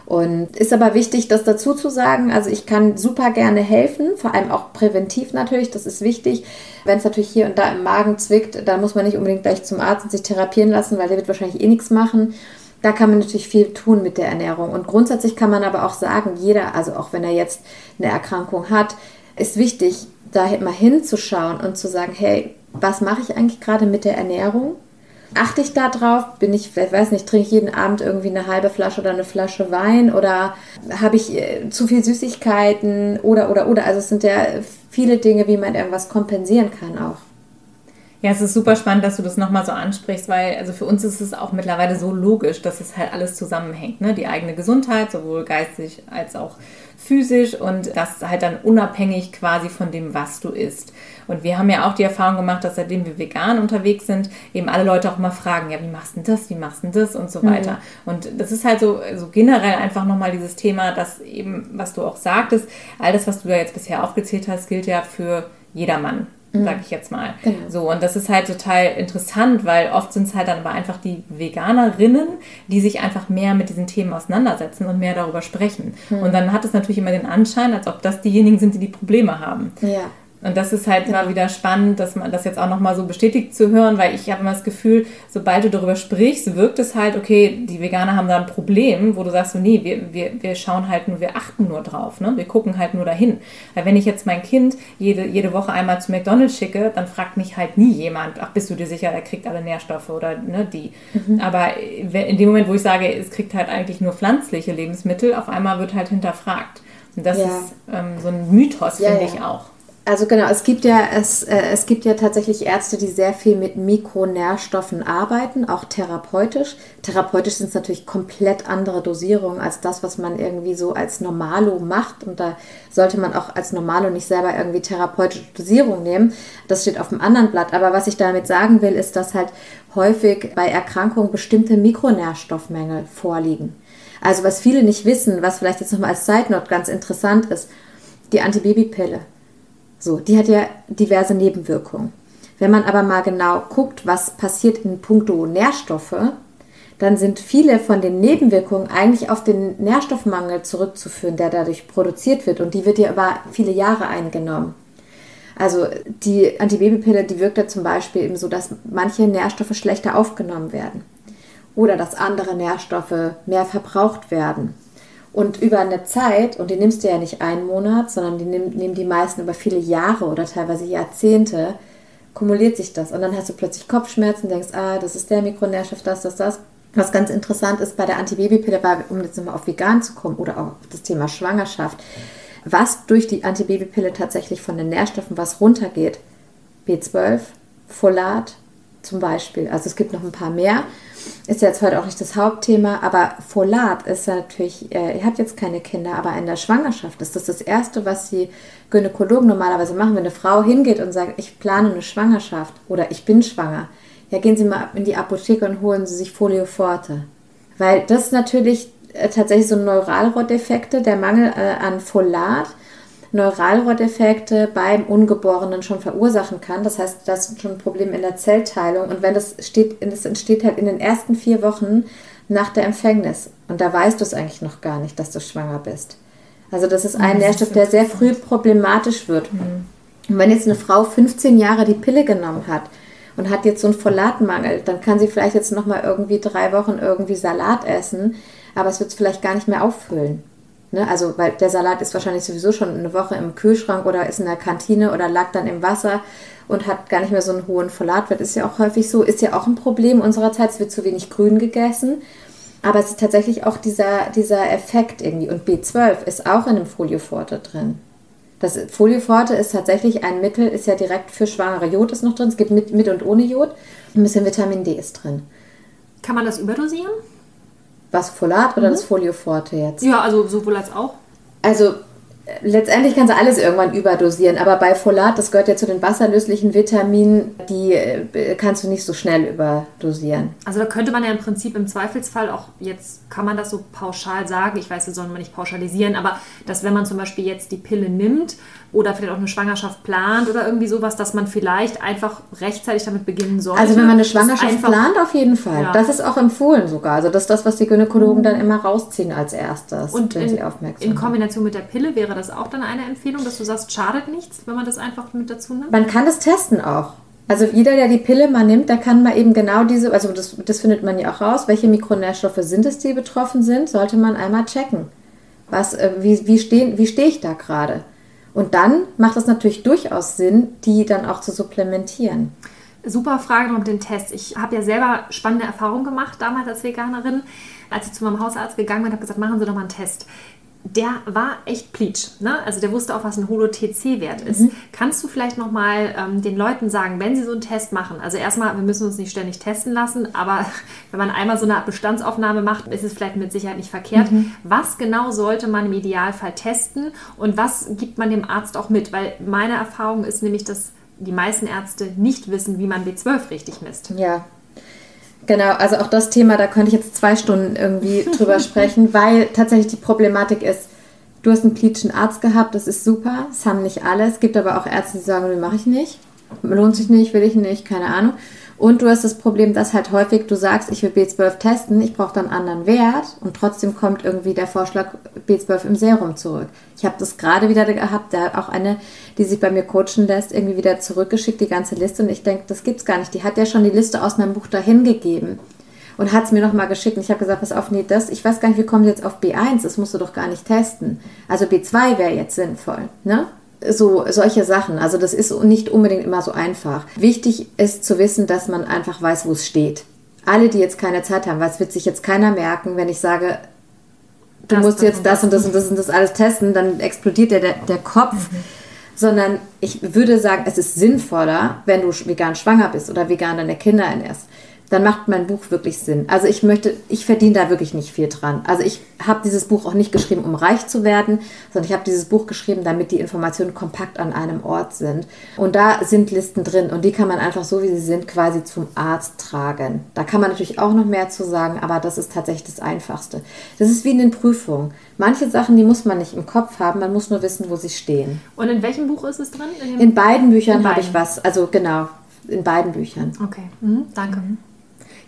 Speaker 1: Und ist aber wichtig, das dazu zu sagen. Also ich kann super gerne helfen, vor allem auch präventiv natürlich, das ist wichtig. Wenn es natürlich hier und da im Magen zwickt, dann muss man nicht unbedingt gleich zum Arzt und sich therapieren lassen, weil der wird wahrscheinlich eh nichts machen. Da kann man natürlich viel tun mit der Ernährung. Und grundsätzlich kann man aber auch sagen, jeder, also auch wenn er jetzt eine Erkrankung hat, ist wichtig, da mal hinzuschauen und zu sagen, hey, was mache ich eigentlich gerade mit der Ernährung? Achte ich da drauf? Bin ich, weiß nicht, trinke ich jeden Abend irgendwie eine halbe Flasche oder eine Flasche Wein oder habe ich äh, zu viel Süßigkeiten oder oder oder? Also es sind ja viele Dinge, wie man irgendwas kompensieren kann auch.
Speaker 2: Ja, es ist super spannend, dass du das nochmal so ansprichst, weil also für uns ist es auch mittlerweile so logisch, dass es halt alles zusammenhängt. Ne? Die eigene Gesundheit, sowohl geistig als auch physisch und das halt dann unabhängig quasi von dem, was du isst. Und wir haben ja auch die Erfahrung gemacht, dass seitdem wir vegan unterwegs sind, eben alle Leute auch immer fragen, ja, wie machst du das, wie machst du das und so mhm. weiter. Und das ist halt so, so generell einfach nochmal dieses Thema, dass eben, was du auch sagtest, all das, was du da jetzt bisher aufgezählt hast, gilt ja für jedermann mhm. sag ich jetzt mal. Genau. So, und das ist halt total interessant, weil oft sind es halt dann aber einfach die Veganerinnen, die sich einfach mehr mit diesen Themen auseinandersetzen und mehr darüber sprechen. Mhm. Und dann hat es natürlich immer den Anschein, als ob das diejenigen sind, die die Probleme haben. Ja. Und das ist halt genau. mal wieder spannend, dass man das jetzt auch nochmal so bestätigt zu hören, weil ich habe immer das Gefühl, sobald du darüber sprichst, wirkt es halt, okay, die Veganer haben da ein Problem, wo du sagst so, nee, wir, wir, wir schauen halt nur, wir achten nur drauf, ne? wir gucken halt nur dahin. Weil wenn ich jetzt mein Kind jede, jede Woche einmal zu McDonalds schicke, dann fragt mich halt nie jemand, ach, bist du dir sicher, er kriegt alle Nährstoffe oder ne, die. Mhm. Aber in dem Moment, wo ich sage, es kriegt halt eigentlich nur pflanzliche Lebensmittel, auf einmal wird halt hinterfragt. Und das ja. ist ähm, so ein Mythos, ja, finde ja. ich auch.
Speaker 1: Also genau, es gibt ja es, äh, es gibt ja tatsächlich Ärzte, die sehr viel mit Mikronährstoffen arbeiten, auch therapeutisch. Therapeutisch sind es natürlich komplett andere Dosierungen als das, was man irgendwie so als Normalo macht. Und da sollte man auch als Normalo nicht selber irgendwie therapeutische Dosierung nehmen. Das steht auf dem anderen Blatt. Aber was ich damit sagen will, ist, dass halt häufig bei Erkrankungen bestimmte Mikronährstoffmängel vorliegen. Also was viele nicht wissen, was vielleicht jetzt nochmal als Side Note ganz interessant ist, die Antibabypille so, die hat ja diverse Nebenwirkungen. Wenn man aber mal genau guckt, was passiert in puncto Nährstoffe, dann sind viele von den Nebenwirkungen eigentlich auf den Nährstoffmangel zurückzuführen, der dadurch produziert wird. Und die wird ja über viele Jahre eingenommen. Also die Antibabypille, die wirkt ja zum Beispiel eben so, dass manche Nährstoffe schlechter aufgenommen werden. Oder dass andere Nährstoffe mehr verbraucht werden. Und über eine Zeit, und die nimmst du ja nicht einen Monat, sondern die nehmen, nehmen die meisten über viele Jahre oder teilweise Jahrzehnte, kumuliert sich das. Und dann hast du plötzlich Kopfschmerzen, denkst, ah, das ist der Mikronährstoff, das, das, das. Was ganz interessant ist bei der Antibabypille, um jetzt nochmal auf vegan zu kommen oder auch auf das Thema Schwangerschaft, was durch die Antibabypille tatsächlich von den Nährstoffen was runtergeht. B12, Folat zum Beispiel. Also es gibt noch ein paar mehr ist jetzt heute auch nicht das Hauptthema, aber Folat ist natürlich, äh, ihr habt jetzt keine Kinder, aber in der Schwangerschaft ist das das Erste, was die Gynäkologen normalerweise machen, wenn eine Frau hingeht und sagt, ich plane eine Schwangerschaft oder ich bin schwanger. Ja, gehen Sie mal in die Apotheke und holen Sie sich Folioforte. Weil das natürlich äh, tatsächlich so Neuralrohrdefekte, der Mangel äh, an Folat Neuralrohrdefekte beim Ungeborenen schon verursachen kann. Das heißt, das ist schon ein Problem in der Zellteilung. Und wenn das steht, das entsteht halt in den ersten vier Wochen nach der Empfängnis. Und da weißt du es eigentlich noch gar nicht, dass du schwanger bist. Also das ist ein das Nährstoff, der sehr früh problematisch wird. Mhm. Und wenn jetzt eine Frau 15 Jahre die Pille genommen hat und hat jetzt so einen Folatmangel, dann kann sie vielleicht jetzt noch mal irgendwie drei Wochen irgendwie Salat essen, aber es wird es vielleicht gar nicht mehr auffüllen. Ne? Also, weil der Salat ist wahrscheinlich sowieso schon eine Woche im Kühlschrank oder ist in der Kantine oder lag dann im Wasser und hat gar nicht mehr so einen hohen Folatwert. Ist ja auch häufig so, ist ja auch ein Problem unserer Zeit. Es wird zu wenig grün gegessen. Aber es ist tatsächlich auch dieser, dieser Effekt irgendwie. Und B12 ist auch in dem Folioforte drin. Das Folioforte ist tatsächlich ein Mittel, ist ja direkt für Schwangere. Jod ist noch drin, es gibt mit, mit und ohne Jod. Ein bisschen Vitamin D ist drin.
Speaker 3: Kann man das überdosieren?
Speaker 1: Was Folat oder mhm. das Folioforte jetzt?
Speaker 3: Ja, also sowohl als auch.
Speaker 1: Also letztendlich kannst du alles irgendwann überdosieren, aber bei Folat, das gehört ja zu den wasserlöslichen Vitaminen, die äh, kannst du nicht so schnell überdosieren.
Speaker 3: Also da könnte man ja im Prinzip im Zweifelsfall auch jetzt, kann man das so pauschal sagen, ich weiß, das soll man nicht pauschalisieren, aber dass wenn man zum Beispiel jetzt die Pille nimmt oder vielleicht auch eine Schwangerschaft plant oder irgendwie sowas, dass man vielleicht einfach rechtzeitig damit beginnen sollte.
Speaker 1: Also wenn man eine Schwangerschaft plant, auf jeden Fall. Ja. Das ist auch empfohlen sogar. Also das ist das, was die Gynäkologen dann immer rausziehen als erstes,
Speaker 3: Und wenn in, sie aufmerksam in Kombination mit der Pille wäre das auch dann eine Empfehlung, dass du sagst, schadet nichts, wenn man das einfach mit dazu nimmt?
Speaker 1: Man kann das testen auch. Also jeder, der die Pille mal nimmt, der kann mal eben genau diese, also das, das findet man ja auch raus, welche Mikronährstoffe sind es, die betroffen sind, sollte man einmal checken. Was, äh, wie, wie, stehen, wie stehe ich da gerade? Und dann macht es natürlich durchaus Sinn, die dann auch zu supplementieren.
Speaker 3: Super Frage mit dem Test. Ich habe ja selber spannende Erfahrungen gemacht damals als Veganerin. Als ich zu meinem Hausarzt gegangen bin, habe gesagt, machen Sie doch mal einen Test der war echt pleatsch. Ne? Also der wusste auch, was ein Holo-TC-Wert ist. Mhm. Kannst du vielleicht nochmal ähm, den Leuten sagen, wenn sie so einen Test machen, also erstmal, wir müssen uns nicht ständig testen lassen, aber (laughs) wenn man einmal so eine Bestandsaufnahme macht, ist es vielleicht mit Sicherheit nicht verkehrt. Mhm. Was genau sollte man im Idealfall testen und was gibt man dem Arzt auch mit? Weil meine Erfahrung ist nämlich, dass die meisten Ärzte nicht wissen, wie man B12 richtig misst.
Speaker 1: Ja, Genau, also auch das Thema, da könnte ich jetzt zwei Stunden irgendwie (laughs) drüber sprechen, weil tatsächlich die Problematik ist, du hast einen klinischen Arzt gehabt, das ist super, das haben nicht alle. Es gibt aber auch Ärzte, die sagen, das mache ich nicht, lohnt sich nicht, will ich nicht, keine Ahnung. Und du hast das Problem, dass halt häufig du sagst, ich will B12 testen, ich brauche dann einen anderen Wert und trotzdem kommt irgendwie der Vorschlag B12 im Serum zurück. Ich habe das gerade wieder gehabt, da auch eine, die sich bei mir coachen lässt, irgendwie wieder zurückgeschickt, die ganze Liste. Und ich denke, das gibt's gar nicht. Die hat ja schon die Liste aus meinem Buch dahin gegeben und hat es mir nochmal geschickt. Und ich habe gesagt, pass auf, nee, das, ich weiß gar nicht, wie kommen jetzt auf B1? Das musst du doch gar nicht testen. Also B2 wäre jetzt sinnvoll, ne? So solche Sachen. Also das ist nicht unbedingt immer so einfach. Wichtig ist zu wissen, dass man einfach weiß, wo es steht. Alle, die jetzt keine Zeit haben, weil es wird sich jetzt keiner merken, wenn ich sage, du das musst jetzt das und das und das und das alles testen, dann explodiert der, der Kopf. Mhm. Sondern ich würde sagen, es ist sinnvoller, wenn du vegan schwanger bist oder vegan deine Kinder ernährst, dann macht mein Buch wirklich Sinn. Also ich möchte, ich verdiene da wirklich nicht viel dran. Also ich habe dieses Buch auch nicht geschrieben, um reich zu werden, sondern ich habe dieses Buch geschrieben, damit die Informationen kompakt an einem Ort sind. Und da sind Listen drin und die kann man einfach so, wie sie sind, quasi zum Arzt tragen. Da kann man natürlich auch noch mehr zu sagen, aber das ist tatsächlich das Einfachste. Das ist wie in den Prüfungen. Manche Sachen, die muss man nicht im Kopf haben, man muss nur wissen, wo sie stehen.
Speaker 3: Und in welchem Buch ist es drin?
Speaker 1: In, in beiden Büchern habe ich was. Also genau, in beiden Büchern.
Speaker 3: Okay, mhm, danke. Mhm.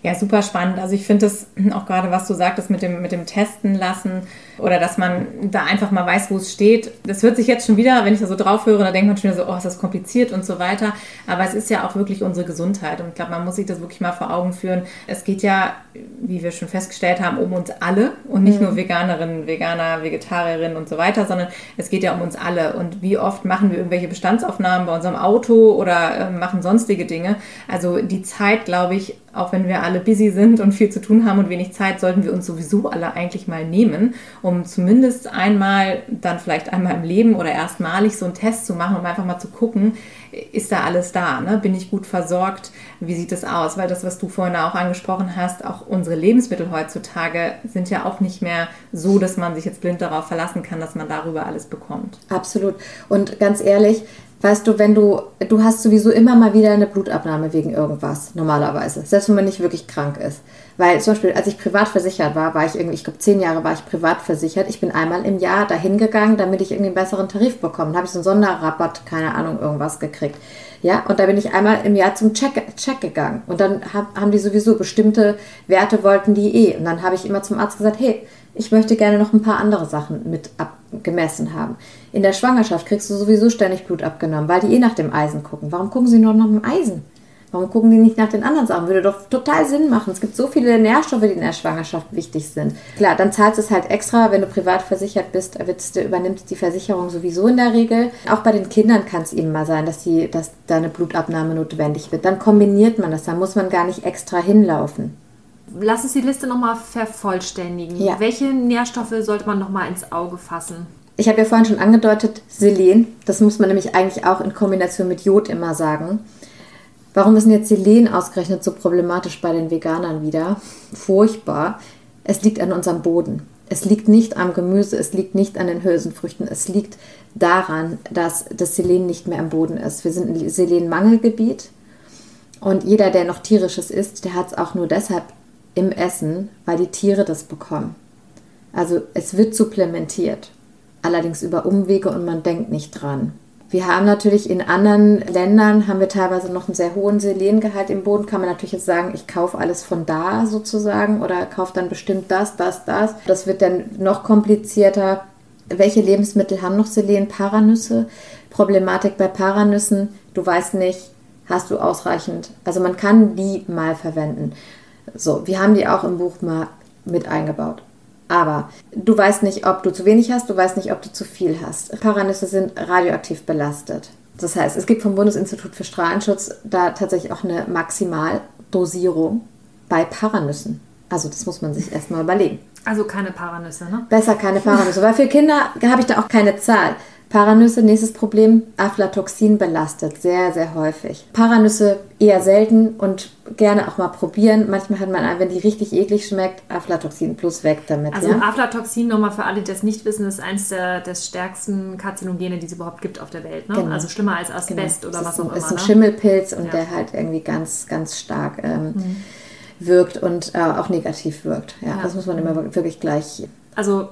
Speaker 2: Ja, super spannend. Also ich finde das auch gerade, was du sagtest mit dem, mit dem Testen lassen oder dass man da einfach mal weiß, wo es steht. Das hört sich jetzt schon wieder, wenn ich da so drauf höre, da denkt man schon wieder so, oh, ist das kompliziert und so weiter. Aber es ist ja auch wirklich unsere Gesundheit und ich glaube, man muss sich das wirklich mal vor Augen führen. Es geht ja, wie wir schon festgestellt haben, um uns alle und nicht mhm. nur Veganerinnen, Veganer, Vegetarierinnen und so weiter, sondern es geht ja um uns alle. Und wie oft machen wir irgendwelche Bestandsaufnahmen bei unserem Auto oder äh, machen sonstige Dinge? Also die Zeit, glaube ich, auch wenn wir alle busy sind und viel zu tun haben und wenig Zeit, sollten wir uns sowieso alle eigentlich mal nehmen, um zumindest einmal, dann vielleicht einmal im Leben oder erstmalig so einen Test zu machen, um einfach mal zu gucken, ist da alles da? Ne? Bin ich gut versorgt? Wie sieht es aus? Weil das, was du vorhin auch angesprochen hast, auch unsere Lebensmittel heutzutage sind ja auch nicht mehr so, dass man sich jetzt blind darauf verlassen kann, dass man darüber alles bekommt.
Speaker 1: Absolut. Und ganz ehrlich, Weißt du, wenn du, du hast sowieso immer mal wieder eine Blutabnahme wegen irgendwas, normalerweise. Selbst wenn man nicht wirklich krank ist. Weil zum Beispiel, als ich privat versichert war, war ich irgendwie, ich glaube, zehn Jahre war ich privat versichert. Ich bin einmal im Jahr dahin gegangen, damit ich irgendwie einen besseren Tarif bekomme. Da habe ich so einen Sonderrabatt, keine Ahnung, irgendwas gekriegt. Ja, und da bin ich einmal im Jahr zum Check, Check gegangen. Und dann hab, haben die sowieso bestimmte Werte wollten die eh. Und dann habe ich immer zum Arzt gesagt, hey, ich möchte gerne noch ein paar andere Sachen mit abgemessen haben. In der Schwangerschaft kriegst du sowieso ständig Blut abgenommen, weil die eh nach dem Eisen gucken. Warum gucken sie nur nach dem Eisen? Warum gucken die nicht nach den anderen Sachen? Würde doch total Sinn machen. Es gibt so viele Nährstoffe, die in der Schwangerschaft wichtig sind. Klar, dann zahlst du es halt extra, wenn du privat versichert bist, übernimmt die Versicherung sowieso in der Regel. Auch bei den Kindern kann es eben mal sein, dass, die, dass da eine Blutabnahme notwendig wird. Dann kombiniert man das, da muss man gar nicht extra hinlaufen.
Speaker 3: Lass uns die Liste nochmal vervollständigen. Ja. Welche Nährstoffe sollte man nochmal ins Auge fassen?
Speaker 1: Ich habe ja vorhin schon angedeutet, Selen. Das muss man nämlich eigentlich auch in Kombination mit Jod immer sagen. Warum ist denn jetzt Selen ausgerechnet so problematisch bei den Veganern wieder? Furchtbar. Es liegt an unserem Boden. Es liegt nicht am Gemüse, es liegt nicht an den Hülsenfrüchten, es liegt daran, dass das Selen nicht mehr im Boden ist. Wir sind ein Selenmangelgebiet und jeder, der noch tierisches isst, der hat es auch nur deshalb im Essen, weil die Tiere das bekommen. Also es wird supplementiert, allerdings über Umwege und man denkt nicht dran. Wir haben natürlich in anderen Ländern, haben wir teilweise noch einen sehr hohen Selengehalt im Boden. Kann man natürlich jetzt sagen, ich kaufe alles von da sozusagen oder kaufe dann bestimmt das, das, das. Das wird dann noch komplizierter. Welche Lebensmittel haben noch Selen? Paranüsse. Problematik bei Paranüssen, du weißt nicht, hast du ausreichend. Also man kann die mal verwenden. So, wir haben die auch im Buch mal mit eingebaut. Aber du weißt nicht, ob du zu wenig hast, du weißt nicht, ob du zu viel hast. Paranüsse sind radioaktiv belastet. Das heißt, es gibt vom Bundesinstitut für Strahlenschutz da tatsächlich auch eine Maximaldosierung bei Paranüssen. Also das muss man sich erstmal überlegen.
Speaker 3: Also keine Paranüsse, ne?
Speaker 1: Besser keine Paranüsse, weil für Kinder habe ich da auch keine Zahl. Paranüsse, nächstes Problem, Aflatoxin belastet, sehr, sehr häufig. Paranüsse eher selten und gerne auch mal probieren. Manchmal hat man, wenn die richtig eklig schmeckt, Aflatoxin plus weg damit.
Speaker 3: Also
Speaker 1: ja?
Speaker 3: Aflatoxin, nochmal für alle, die das nicht wissen, ist eines der des stärksten Karzinogene, die es überhaupt gibt auf der Welt. Ne?
Speaker 1: Genau.
Speaker 3: Also schlimmer als Asbest
Speaker 1: Genau.
Speaker 3: oder was
Speaker 1: ist ein,
Speaker 3: auch
Speaker 1: ist
Speaker 3: immer.
Speaker 1: ein
Speaker 3: ne?
Speaker 1: Schimmelpilz und
Speaker 3: Ja.
Speaker 1: der halt irgendwie ganz, ganz stark ähm, wirkt und äh, auch negativ wirkt. Ja,
Speaker 3: Ja.
Speaker 1: das muss man immer wirklich gleich.
Speaker 3: Also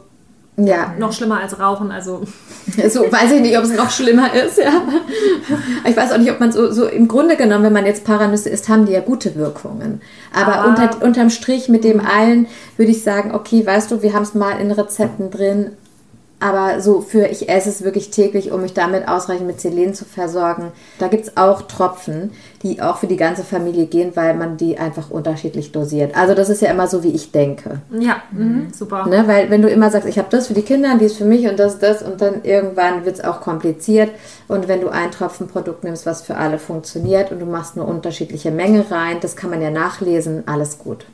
Speaker 1: Ja,
Speaker 3: noch schlimmer als Rauchen. Also (laughs)
Speaker 1: so weiß ich nicht, ob es noch schlimmer ist. Ja. Ich weiß auch nicht, ob man so, so im Grunde genommen, wenn man jetzt Paranüsse isst, haben die ja gute Wirkungen. Aber,
Speaker 3: Aber-
Speaker 1: unter, unterm Strich mit dem allen würde ich sagen, okay, weißt du, wir haben es mal in Rezepten drin, aber so für ich esse es wirklich täglich, um mich damit ausreichend mit Selen zu versorgen. Da gibt es auch Tropfen, die auch für die ganze Familie gehen, weil man die einfach unterschiedlich dosiert. Also das ist ja immer so, wie ich denke.
Speaker 3: ja, mhm, super.
Speaker 1: Ne? Weil wenn du immer sagst, ich habe das für die Kinder, dies für mich und das, das und dann irgendwann wird es auch kompliziert. Und wenn du ein Tropfenprodukt nimmst, was für alle funktioniert und du machst nur unterschiedliche Menge rein, das kann man ja nachlesen, alles gut.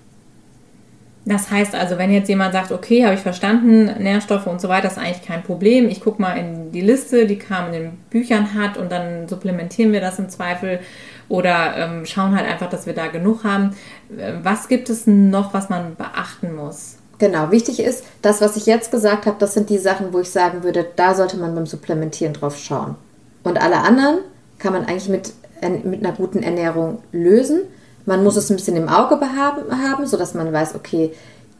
Speaker 2: Das heißt also, wenn jetzt jemand sagt, okay, habe ich verstanden, Nährstoffe und so weiter ist eigentlich kein Problem. Ich gucke mal in die Liste, die Carmen in den Büchern hat und dann supplementieren wir das im Zweifel oder ähm, schauen halt einfach, dass wir da genug haben. Äh, Was gibt es noch, was man beachten muss?
Speaker 1: Genau, wichtig ist, das, was ich jetzt gesagt habe, das sind die Sachen, wo ich sagen würde, da sollte man beim Supplementieren drauf schauen. Und alle anderen kann man eigentlich mit, mit einer guten Ernährung lösen. Man muss es ein bisschen im Auge behaben, haben, sodass man weiß, okay,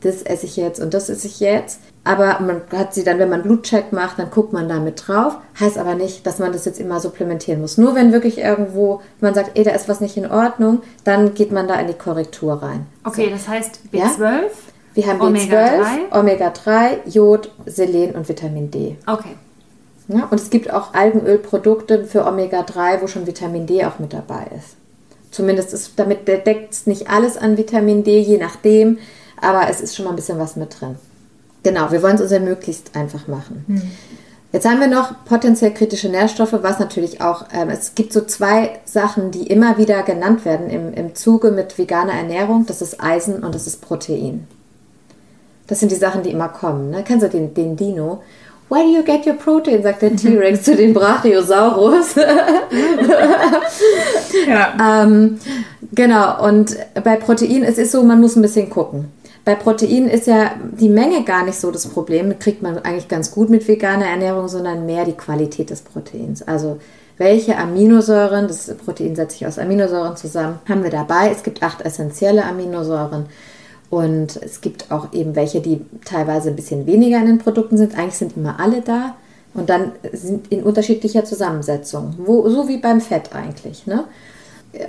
Speaker 1: das esse ich jetzt und das esse ich jetzt. Aber man hat sie dann, wenn man Blutcheck macht, dann guckt man da mit drauf. Heißt aber nicht, dass man das jetzt immer supplementieren muss. Nur wenn wirklich irgendwo man sagt, ey, da ist was nicht in Ordnung, dann geht man da in die Korrektur rein.
Speaker 3: Okay, das heißt
Speaker 1: Ja?
Speaker 3: B12.
Speaker 1: Wir haben
Speaker 3: Omega
Speaker 1: B12, Omega-3, Jod, Selen und Vitamin D.
Speaker 3: Okay.
Speaker 1: Ja, und es gibt auch Algenölprodukte für Omega-3, wo schon Vitamin D auch mit dabei ist. Zumindest ist damit deckt es nicht alles an Vitamin D, je nachdem, aber es ist schon mal ein bisschen was mit drin. Genau, wir wollen es uns ja möglichst einfach machen. Jetzt haben wir noch potenziell kritische Nährstoffe, was natürlich auch, ähm, es gibt so zwei Sachen, die immer wieder genannt werden im, im Zuge mit veganer Ernährung. Das ist Eisen und das ist Protein. Das sind die Sachen, die immer kommen. Ne? Kennst du den, den Dino? Where do you get your protein? sagt der T-Rex zu dem Brachiosaurus. (laughs)
Speaker 2: Ja.
Speaker 1: ähm, genau, und bei Protein es ist so, man muss ein bisschen gucken. Bei Protein ist ja die Menge gar nicht so das Problem, das kriegt man eigentlich ganz gut mit veganer Ernährung, sondern mehr die Qualität des Proteins. Also welche Aminosäuren, das Protein setzt sich aus Aminosäuren zusammen, haben wir dabei. Es gibt acht essentielle Aminosäuren und es gibt auch eben welche, die teilweise ein bisschen weniger in den Produkten sind. Eigentlich sind immer alle da und dann sind in unterschiedlicher Zusammensetzung, wo, so wie beim Fett eigentlich. Ne?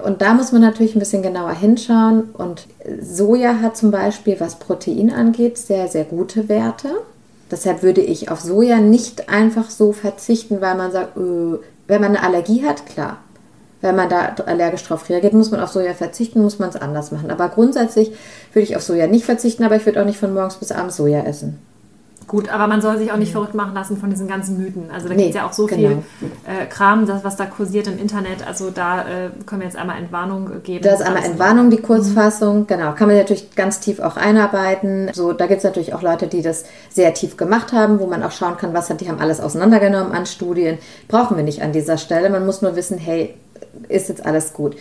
Speaker 1: Und da muss man natürlich ein bisschen genauer hinschauen. Und Soja hat zum Beispiel, was Protein angeht, sehr, sehr gute Werte. Deshalb würde ich auf Soja nicht einfach so verzichten, weil man sagt, äh, wenn man eine Allergie hat, klar. Wenn man da allergisch drauf reagiert, muss man auf Soja verzichten, muss man es anders machen. Aber grundsätzlich würde ich auf Soja nicht verzichten, aber ich würde auch nicht von morgens bis abends Soja essen.
Speaker 3: Gut, aber man soll sich auch nicht verrückt machen lassen von diesen ganzen Mythen. Also da
Speaker 1: Nee,
Speaker 3: gibt es ja auch so
Speaker 1: genau.
Speaker 3: viel äh, Kram, das, was da kursiert im Internet. Also da äh, können wir jetzt einmal Entwarnung geben.
Speaker 1: Da ist einmal Entwarnung, die Kurzfassung. Genau, kann man natürlich ganz tief auch einarbeiten. So, da gibt es natürlich auch Leute, die das sehr tief gemacht haben, wo man auch schauen kann, was hat, die haben alles auseinandergenommen an Studien. Brauchen wir nicht an dieser Stelle. Man muss nur wissen, hey, ist jetzt alles gut.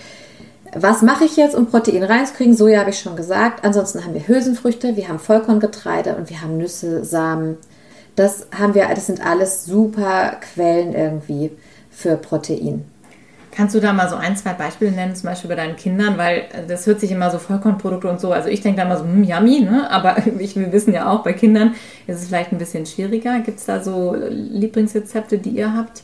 Speaker 1: Was mache ich jetzt, um Protein reinzukriegen? Soja habe ich schon gesagt. Ansonsten haben wir Hülsenfrüchte, wir haben Vollkorngetreide und wir haben Nüsse, Samen. Das haben wir, das sind alles super Quellen irgendwie für Protein.
Speaker 2: Kannst du da mal so ein, zwei Beispiele nennen, zum Beispiel bei deinen Kindern? Weil das hört sich immer so Vollkornprodukte und so. Also ich denke da immer so, hm, yummy, ne? Aber (laughs) ich, wir wissen ja auch, bei Kindern ist es vielleicht ein bisschen schwieriger. Gibt es da so Lieblingsrezepte, die ihr habt?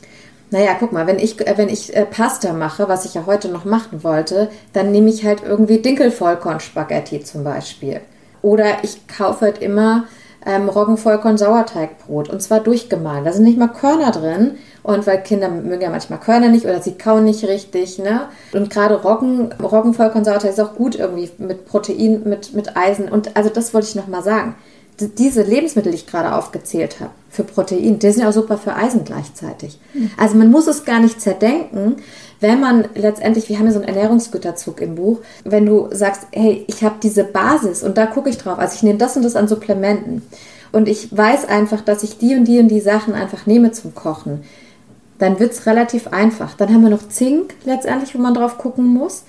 Speaker 1: Naja, guck mal, wenn ich, äh, wenn ich äh, Pasta mache, was ich ja heute noch machen wollte, dann nehme ich halt irgendwie Dinkelvollkorn-Spaghetti zum Beispiel. Oder ich kaufe halt immer ähm, Roggenvollkorn-Sauerteigbrot und zwar durchgemahlen. Da sind nicht mal Körner drin, und weil Kinder mögen ja manchmal Körner nicht oder sie kauen nicht richtig, ne? Und gerade Roggen, Roggenvollkornsorte ist auch gut irgendwie mit Protein, mit, mit Eisen. Und also das wollte ich nochmal sagen. Diese Lebensmittel, die ich gerade aufgezählt habe, für Protein, die sind ja auch super für Eisen gleichzeitig. Mhm. Also man muss es gar nicht zerdenken, wenn man letztendlich, wir haben ja so einen Ernährungsgüterzug im Buch, wenn du sagst, hey, ich habe diese Basis und da gucke ich drauf, also ich nehme das und das an Supplementen und ich weiß einfach, dass ich die und die und die Sachen einfach nehme zum Kochen dann wird es relativ einfach. Dann haben wir noch Zink letztendlich, wo man drauf gucken muss.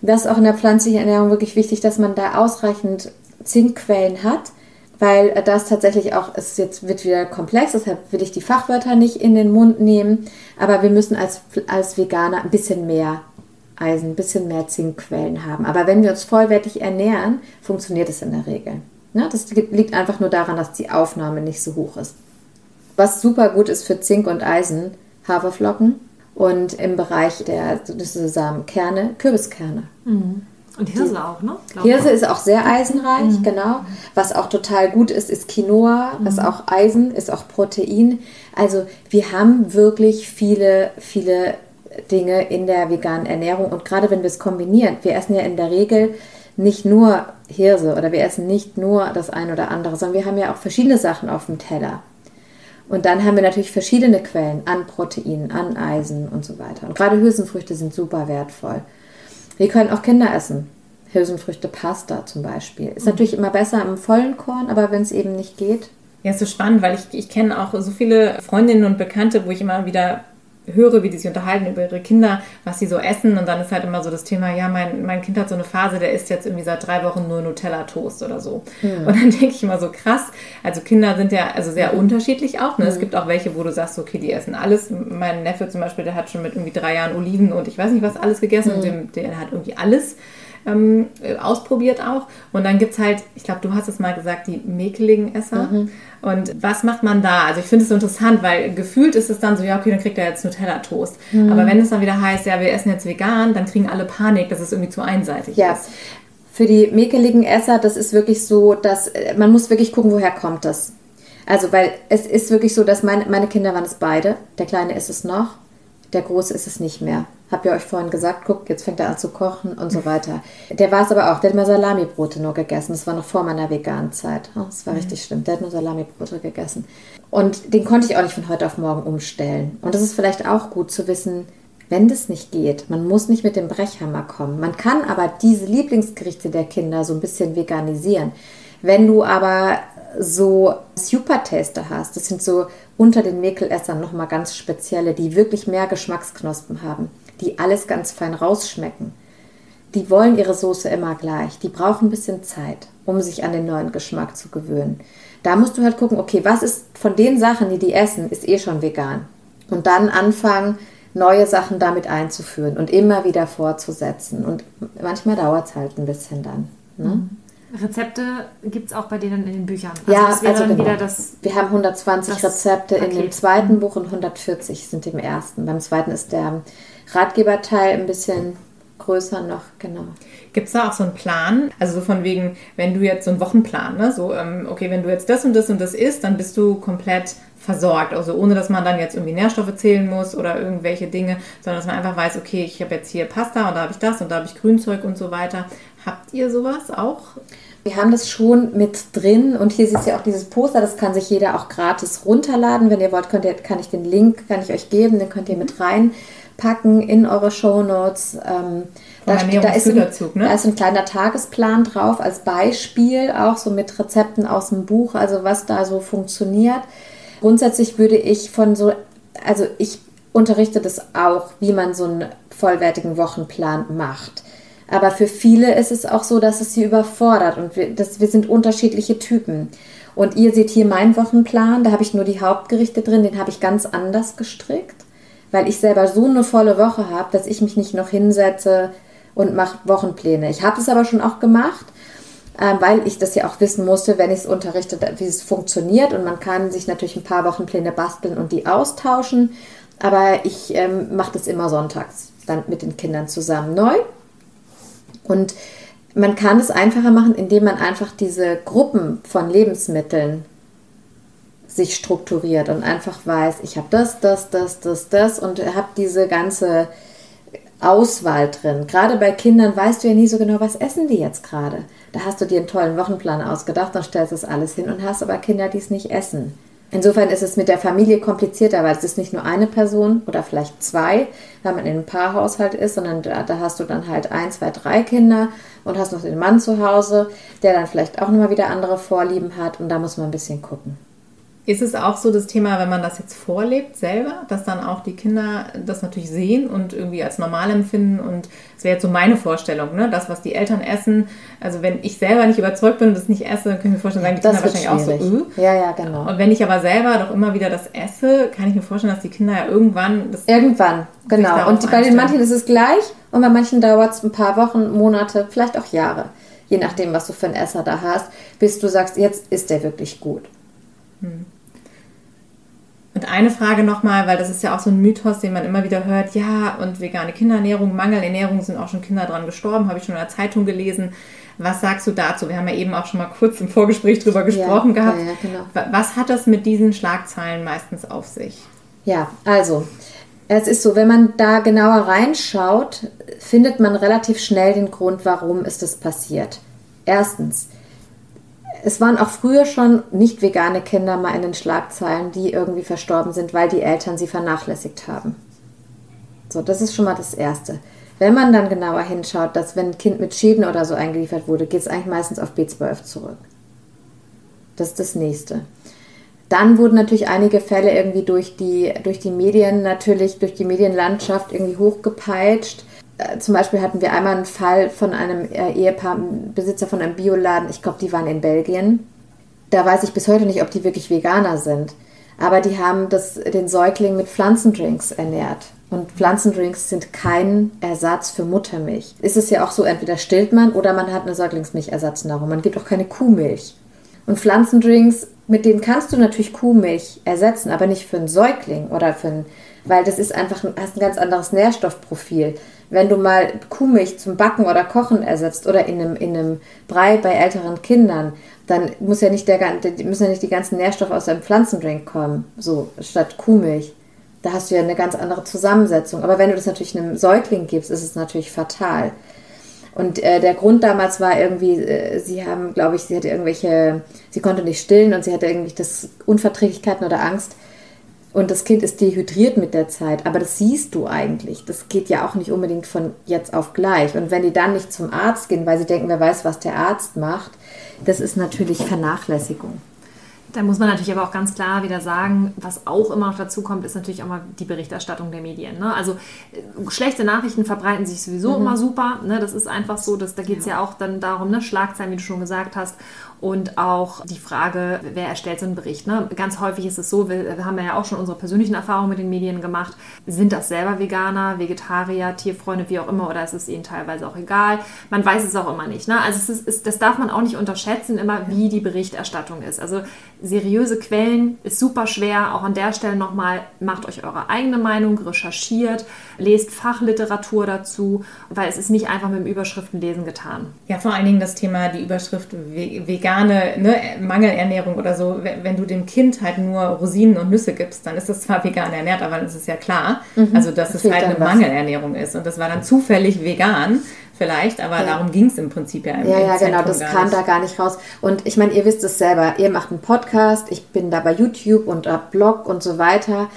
Speaker 1: Das ist auch in der pflanzlichen Ernährung wirklich wichtig, dass man da ausreichend Zinkquellen hat, weil das tatsächlich auch, es jetzt wird wieder komplex, deshalb will ich die Fachwörter nicht in den Mund nehmen, aber wir müssen als, als Veganer ein bisschen mehr Eisen, ein bisschen mehr Zinkquellen haben. Aber wenn wir uns vollwertig ernähren, funktioniert es in der Regel. Ja, das liegt einfach nur daran, dass die Aufnahme nicht so hoch ist. Was super gut ist für Zink und Eisen, Haferflocken und im Bereich der Samenkerne Kürbiskerne.
Speaker 3: Mhm. Und Hirse Die, auch, ne?
Speaker 1: Hirse ist auch sehr eisenreich, mhm. genau. Was auch total gut ist, ist Quinoa, mhm. was auch Eisen, ist auch Protein. Also wir haben wirklich viele, viele Dinge in der veganen Ernährung. Und gerade wenn wir es kombinieren, wir essen ja in der Regel nicht nur Hirse oder wir essen nicht nur das eine oder andere, sondern wir haben ja auch verschiedene Sachen auf dem Teller. Und dann haben wir natürlich verschiedene Quellen an Proteinen, an Eisen und so weiter. Und gerade Hülsenfrüchte sind super wertvoll. Wir können auch Kinder essen. Hülsenfrüchte Pasta zum Beispiel. Ist mhm. natürlich immer besser im vollen Korn, aber wenn es eben nicht geht.
Speaker 2: Ja, ist so spannend, weil ich, ich kenne auch so viele Freundinnen und Bekannte, wo ich immer wieder höre, wie die sich unterhalten über ihre Kinder, was sie so essen. Und dann ist halt immer so das Thema, ja, mein, mein Kind hat so eine Phase, der isst jetzt irgendwie seit drei Wochen nur Nutella-Toast oder so. Mhm. Und dann denke ich immer so, krass, also Kinder sind ja also sehr unterschiedlich auch. Ne? Mhm. Es gibt auch welche, wo du sagst, okay, die essen alles. Mein Neffe zum Beispiel, der hat schon mit irgendwie drei Jahren Oliven und ich weiß nicht was alles gegessen mhm. und dem, der hat irgendwie alles ähm, ausprobiert auch. Und dann gibt es halt, ich glaube, du hast es mal gesagt, die mäkeligen Esser. Mhm. Und was macht man da? Also ich finde es so interessant, weil gefühlt ist es dann so, ja, okay, dann kriegt er jetzt Nutella-Toast. Mhm. Aber wenn es dann wieder heißt, ja, wir essen jetzt vegan, dann kriegen alle Panik, dass es irgendwie zu einseitig ja. ist.
Speaker 1: Für die mäkeligen Esser, das ist wirklich so, dass äh, man muss wirklich gucken, woher kommt das. Also, weil es ist wirklich so, dass meine, meine Kinder waren es beide. Der Kleine ist es noch, der Große ist es nicht mehr. Habt ihr euch vorhin gesagt, guck, jetzt fängt er an zu kochen und so weiter. Der war es aber auch, der hat immer Salamibrote nur gegessen. Das war noch vor meiner veganen Zeit. Oh, das war mhm. richtig schlimm. Der hat nur Salamibrote gegessen. Und den konnte ich auch nicht von heute auf morgen umstellen. Und das ist vielleicht auch gut zu wissen, wenn das nicht geht. Man muss nicht mit dem Brechhammer kommen. Man kann aber diese Lieblingsgerichte der Kinder so ein bisschen veganisieren. Wenn du aber so Super-Taster hast, das sind so unter den Mäkelessern nochmal ganz spezielle, die wirklich mehr Geschmacksknospen haben die alles ganz fein rausschmecken. Die wollen ihre Soße immer gleich. Die brauchen ein bisschen Zeit, um sich an den neuen Geschmack zu gewöhnen. Da musst du halt gucken, okay, was ist von den Sachen, die die essen, ist eh schon vegan. Und dann anfangen, neue Sachen damit einzuführen und immer wieder fortzusetzen. Und manchmal dauert es halt ein bisschen dann. Ne? Mhm.
Speaker 3: Rezepte gibt es auch bei denen in den Büchern.
Speaker 1: Also ja, also genau. wir haben 120 Rezepte in dem zweiten Buch und 140 sind im ersten. Beim zweiten ist der Ratgeberteil ein bisschen größer noch, genau.
Speaker 2: Gibt es da auch so einen Plan? Also so von wegen, wenn du jetzt so einen Wochenplan, ne? so, ähm, okay, wenn du jetzt das und das und das isst, dann bist du komplett versorgt. Also ohne, dass man dann jetzt irgendwie Nährstoffe zählen muss oder irgendwelche Dinge, sondern dass man einfach weiß, okay, ich habe jetzt hier Pasta und da habe ich das und da habe ich Grünzeug und so weiter. Habt ihr sowas auch?
Speaker 1: Wir haben das schon mit drin und hier siehst du ja auch dieses Poster, das kann sich jeder auch gratis runterladen. Wenn ihr wollt, könnt ihr, kann ich den Link, kann ich euch geben, den könnt ihr mit rein packen in eure Shownotes. Ähm, da, da, ist ein, ne? da ist ein kleiner Tagesplan drauf als Beispiel, auch so mit Rezepten aus dem Buch, also was da so funktioniert. Grundsätzlich würde ich von so, also ich unterrichte das auch, wie man so einen vollwertigen Wochenplan macht. Aber für viele ist es auch so, dass es sie überfordert und wir, das, wir sind unterschiedliche Typen. Und ihr seht hier meinen Wochenplan, da habe ich nur die Hauptgerichte drin, den habe ich ganz anders gestrickt, weil ich selber so eine volle Woche habe, dass ich mich nicht noch hinsetze und mache Wochenpläne. Ich habe es aber schon auch gemacht, äh, weil ich das ja auch wissen musste, wenn ich es unterrichte, wie es funktioniert. Und man kann sich natürlich ein paar Wochenpläne basteln und die austauschen. Aber ich ähm, mache das immer sonntags dann mit den Kindern zusammen neu. Und man kann es einfacher machen, indem man einfach diese Gruppen von Lebensmitteln sich strukturiert und einfach weiß, ich habe das, das, das, das, das und habe diese ganze Auswahl drin. Gerade bei Kindern weißt du ja nie so genau, was essen die jetzt gerade. Da hast du dir einen tollen Wochenplan ausgedacht und stellst das alles hin und hast aber Kinder, die es nicht essen. Insofern ist es mit der Familie komplizierter, weil es ist nicht nur eine Person oder vielleicht zwei, wenn man in einem Paarhaushalt ist, sondern da, da hast du dann halt ein, zwei, drei Kinder und hast noch den Mann zu Hause, der dann vielleicht auch nochmal wieder andere Vorlieben hat und da muss man ein bisschen gucken.
Speaker 2: Ist es auch so das Thema, wenn man das jetzt vorlebt selber, dass dann auch die Kinder das natürlich sehen und irgendwie als normal empfinden? Und es wäre jetzt so meine Vorstellung, ne? das, was die Eltern essen. Also wenn ich selber nicht überzeugt bin und das nicht esse, dann kann ich mir vorstellen, sagen die
Speaker 1: Das
Speaker 2: Kinder wahrscheinlich
Speaker 1: schwierig.
Speaker 2: auch so, äh.
Speaker 1: Ja, ja, genau.
Speaker 2: Und wenn ich aber selber doch immer wieder das esse, kann ich mir vorstellen, dass die Kinder ja irgendwann das
Speaker 1: Irgendwann, genau. Und bei den manchen ist es gleich und bei manchen dauert es ein paar Wochen, Monate, vielleicht auch Jahre. Je nachdem, was du für einen Esser da hast, bis du sagst, jetzt ist der wirklich gut.
Speaker 2: Und eine Frage nochmal, weil das ist ja auch so ein Mythos, den man immer wieder hört, ja, und vegane Kinderernährung, Mangelernährung sind auch schon Kinder dran gestorben, habe ich schon in der Zeitung gelesen. Was sagst du dazu? Wir haben ja eben auch schon mal kurz im Vorgespräch drüber gesprochen
Speaker 1: ja,
Speaker 2: gehabt.
Speaker 1: ja, genau.
Speaker 2: Wa- Was hat das mit diesen Schlagzeilen meistens auf sich?
Speaker 1: Ja, also, es ist so, wenn man da genauer reinschaut, findet man relativ schnell den Grund, warum ist das passiert. Erstens, es waren auch früher schon nicht vegane Kinder mal in den Schlagzeilen, die irgendwie verstorben sind, weil die Eltern sie vernachlässigt haben. So, das ist schon mal das Erste. Wenn man dann genauer hinschaut, dass wenn ein Kind mit Schäden oder so eingeliefert wurde, geht es eigentlich meistens auf B12 zurück. Das ist das Nächste. Dann wurden natürlich einige Fälle irgendwie durch die, durch die Medien, natürlich durch die Medienlandschaft irgendwie hochgepeitscht. Äh, Zum Beispiel hatten wir einmal einen Fall von einem äh, Ehepaar, Besitzer von einem Bioladen, ich glaube, die waren in Belgien. Da weiß ich bis heute nicht, ob die wirklich Veganer sind. Aber die haben das, den Säugling mit Pflanzendrinks ernährt. Und Pflanzendrinks sind kein Ersatz für Muttermilch. Ist es ja auch so, entweder stillt man oder man hat eine Säuglingsmilchersatznahrung. Man gibt auch keine Kuhmilch. Und Pflanzendrinks, mit denen kannst du natürlich Kuhmilch ersetzen, aber nicht für einen Säugling oder für einen, weil das ist einfach ein, hast ein ganz anderes Nährstoffprofil. Wenn du mal Kuhmilch zum Backen oder Kochen ersetzt oder in einem, in einem Brei bei älteren Kindern, dann muss ja nicht der, müssen ja nicht die ganzen Nährstoffe aus einem Pflanzendrink kommen, so statt Kuhmilch. Da hast du ja eine ganz andere Zusammensetzung. Aber wenn du das natürlich einem Säugling gibst, ist es natürlich fatal. Und äh, der Grund damals war irgendwie, äh, sie haben, glaube ich, sie hatte irgendwelche, sie konnte nicht stillen und sie hatte irgendwie das Unverträglichkeiten oder Angst. Und das Kind ist dehydriert mit der Zeit. Aber das siehst du eigentlich. Das geht ja auch nicht unbedingt von jetzt auf gleich. Und wenn die dann nicht zum Arzt gehen, weil sie denken, wer weiß, was der Arzt macht, das ist natürlich Vernachlässigung.
Speaker 3: Da muss man natürlich aber auch ganz klar wieder sagen, was auch immer noch dazu kommt, ist natürlich auch mal die Berichterstattung der Medien. Ne? Also äh, schlechte Nachrichten verbreiten sich sowieso immer super. Ne? Das ist einfach so, dass, da geht es ja. auch dann darum, ne? Schlagzeilen, wie du schon gesagt hast. Und auch die Frage, wer erstellt so einen Bericht. Ne? Ganz häufig ist es so, wir, haben ja auch schon unsere persönlichen Erfahrungen mit den Medien gemacht. Sind das selber Veganer, Vegetarier, Tierfreunde, wie auch immer, oder ist es ihnen teilweise auch egal? Man weiß es auch immer nicht. Ne? Also ist, ist, das darf man auch nicht unterschätzen, immer wie die Berichterstattung ist. Also seriöse Quellen ist super schwer. Auch an der Stelle nochmal, macht euch eure eigene Meinung, recherchiert, lest Fachliteratur dazu, weil es ist nicht einfach mit dem Überschriftenlesen getan.
Speaker 2: Ja, vor allen Dingen das Thema, die Überschrift ve- vegane ne, Mangelernährung oder so. Wenn du dem Kind halt nur Rosinen und Nüsse gibst, dann ist das zwar vegan ernährt, aber dann ist es ja klar, also dass es
Speaker 1: fehlt
Speaker 2: halt eine
Speaker 1: was.
Speaker 2: Mangelernährung ist. Und das war dann zufällig vegan vielleicht, aber darum ging es im Prinzip ja im
Speaker 1: Ja, ja, genau, das kam
Speaker 2: nicht.
Speaker 1: da gar nicht raus. Und ich meine, ihr wisst es selber, ihr macht einen Podcast, ich bin da bei YouTube und hab Blog und so weiter.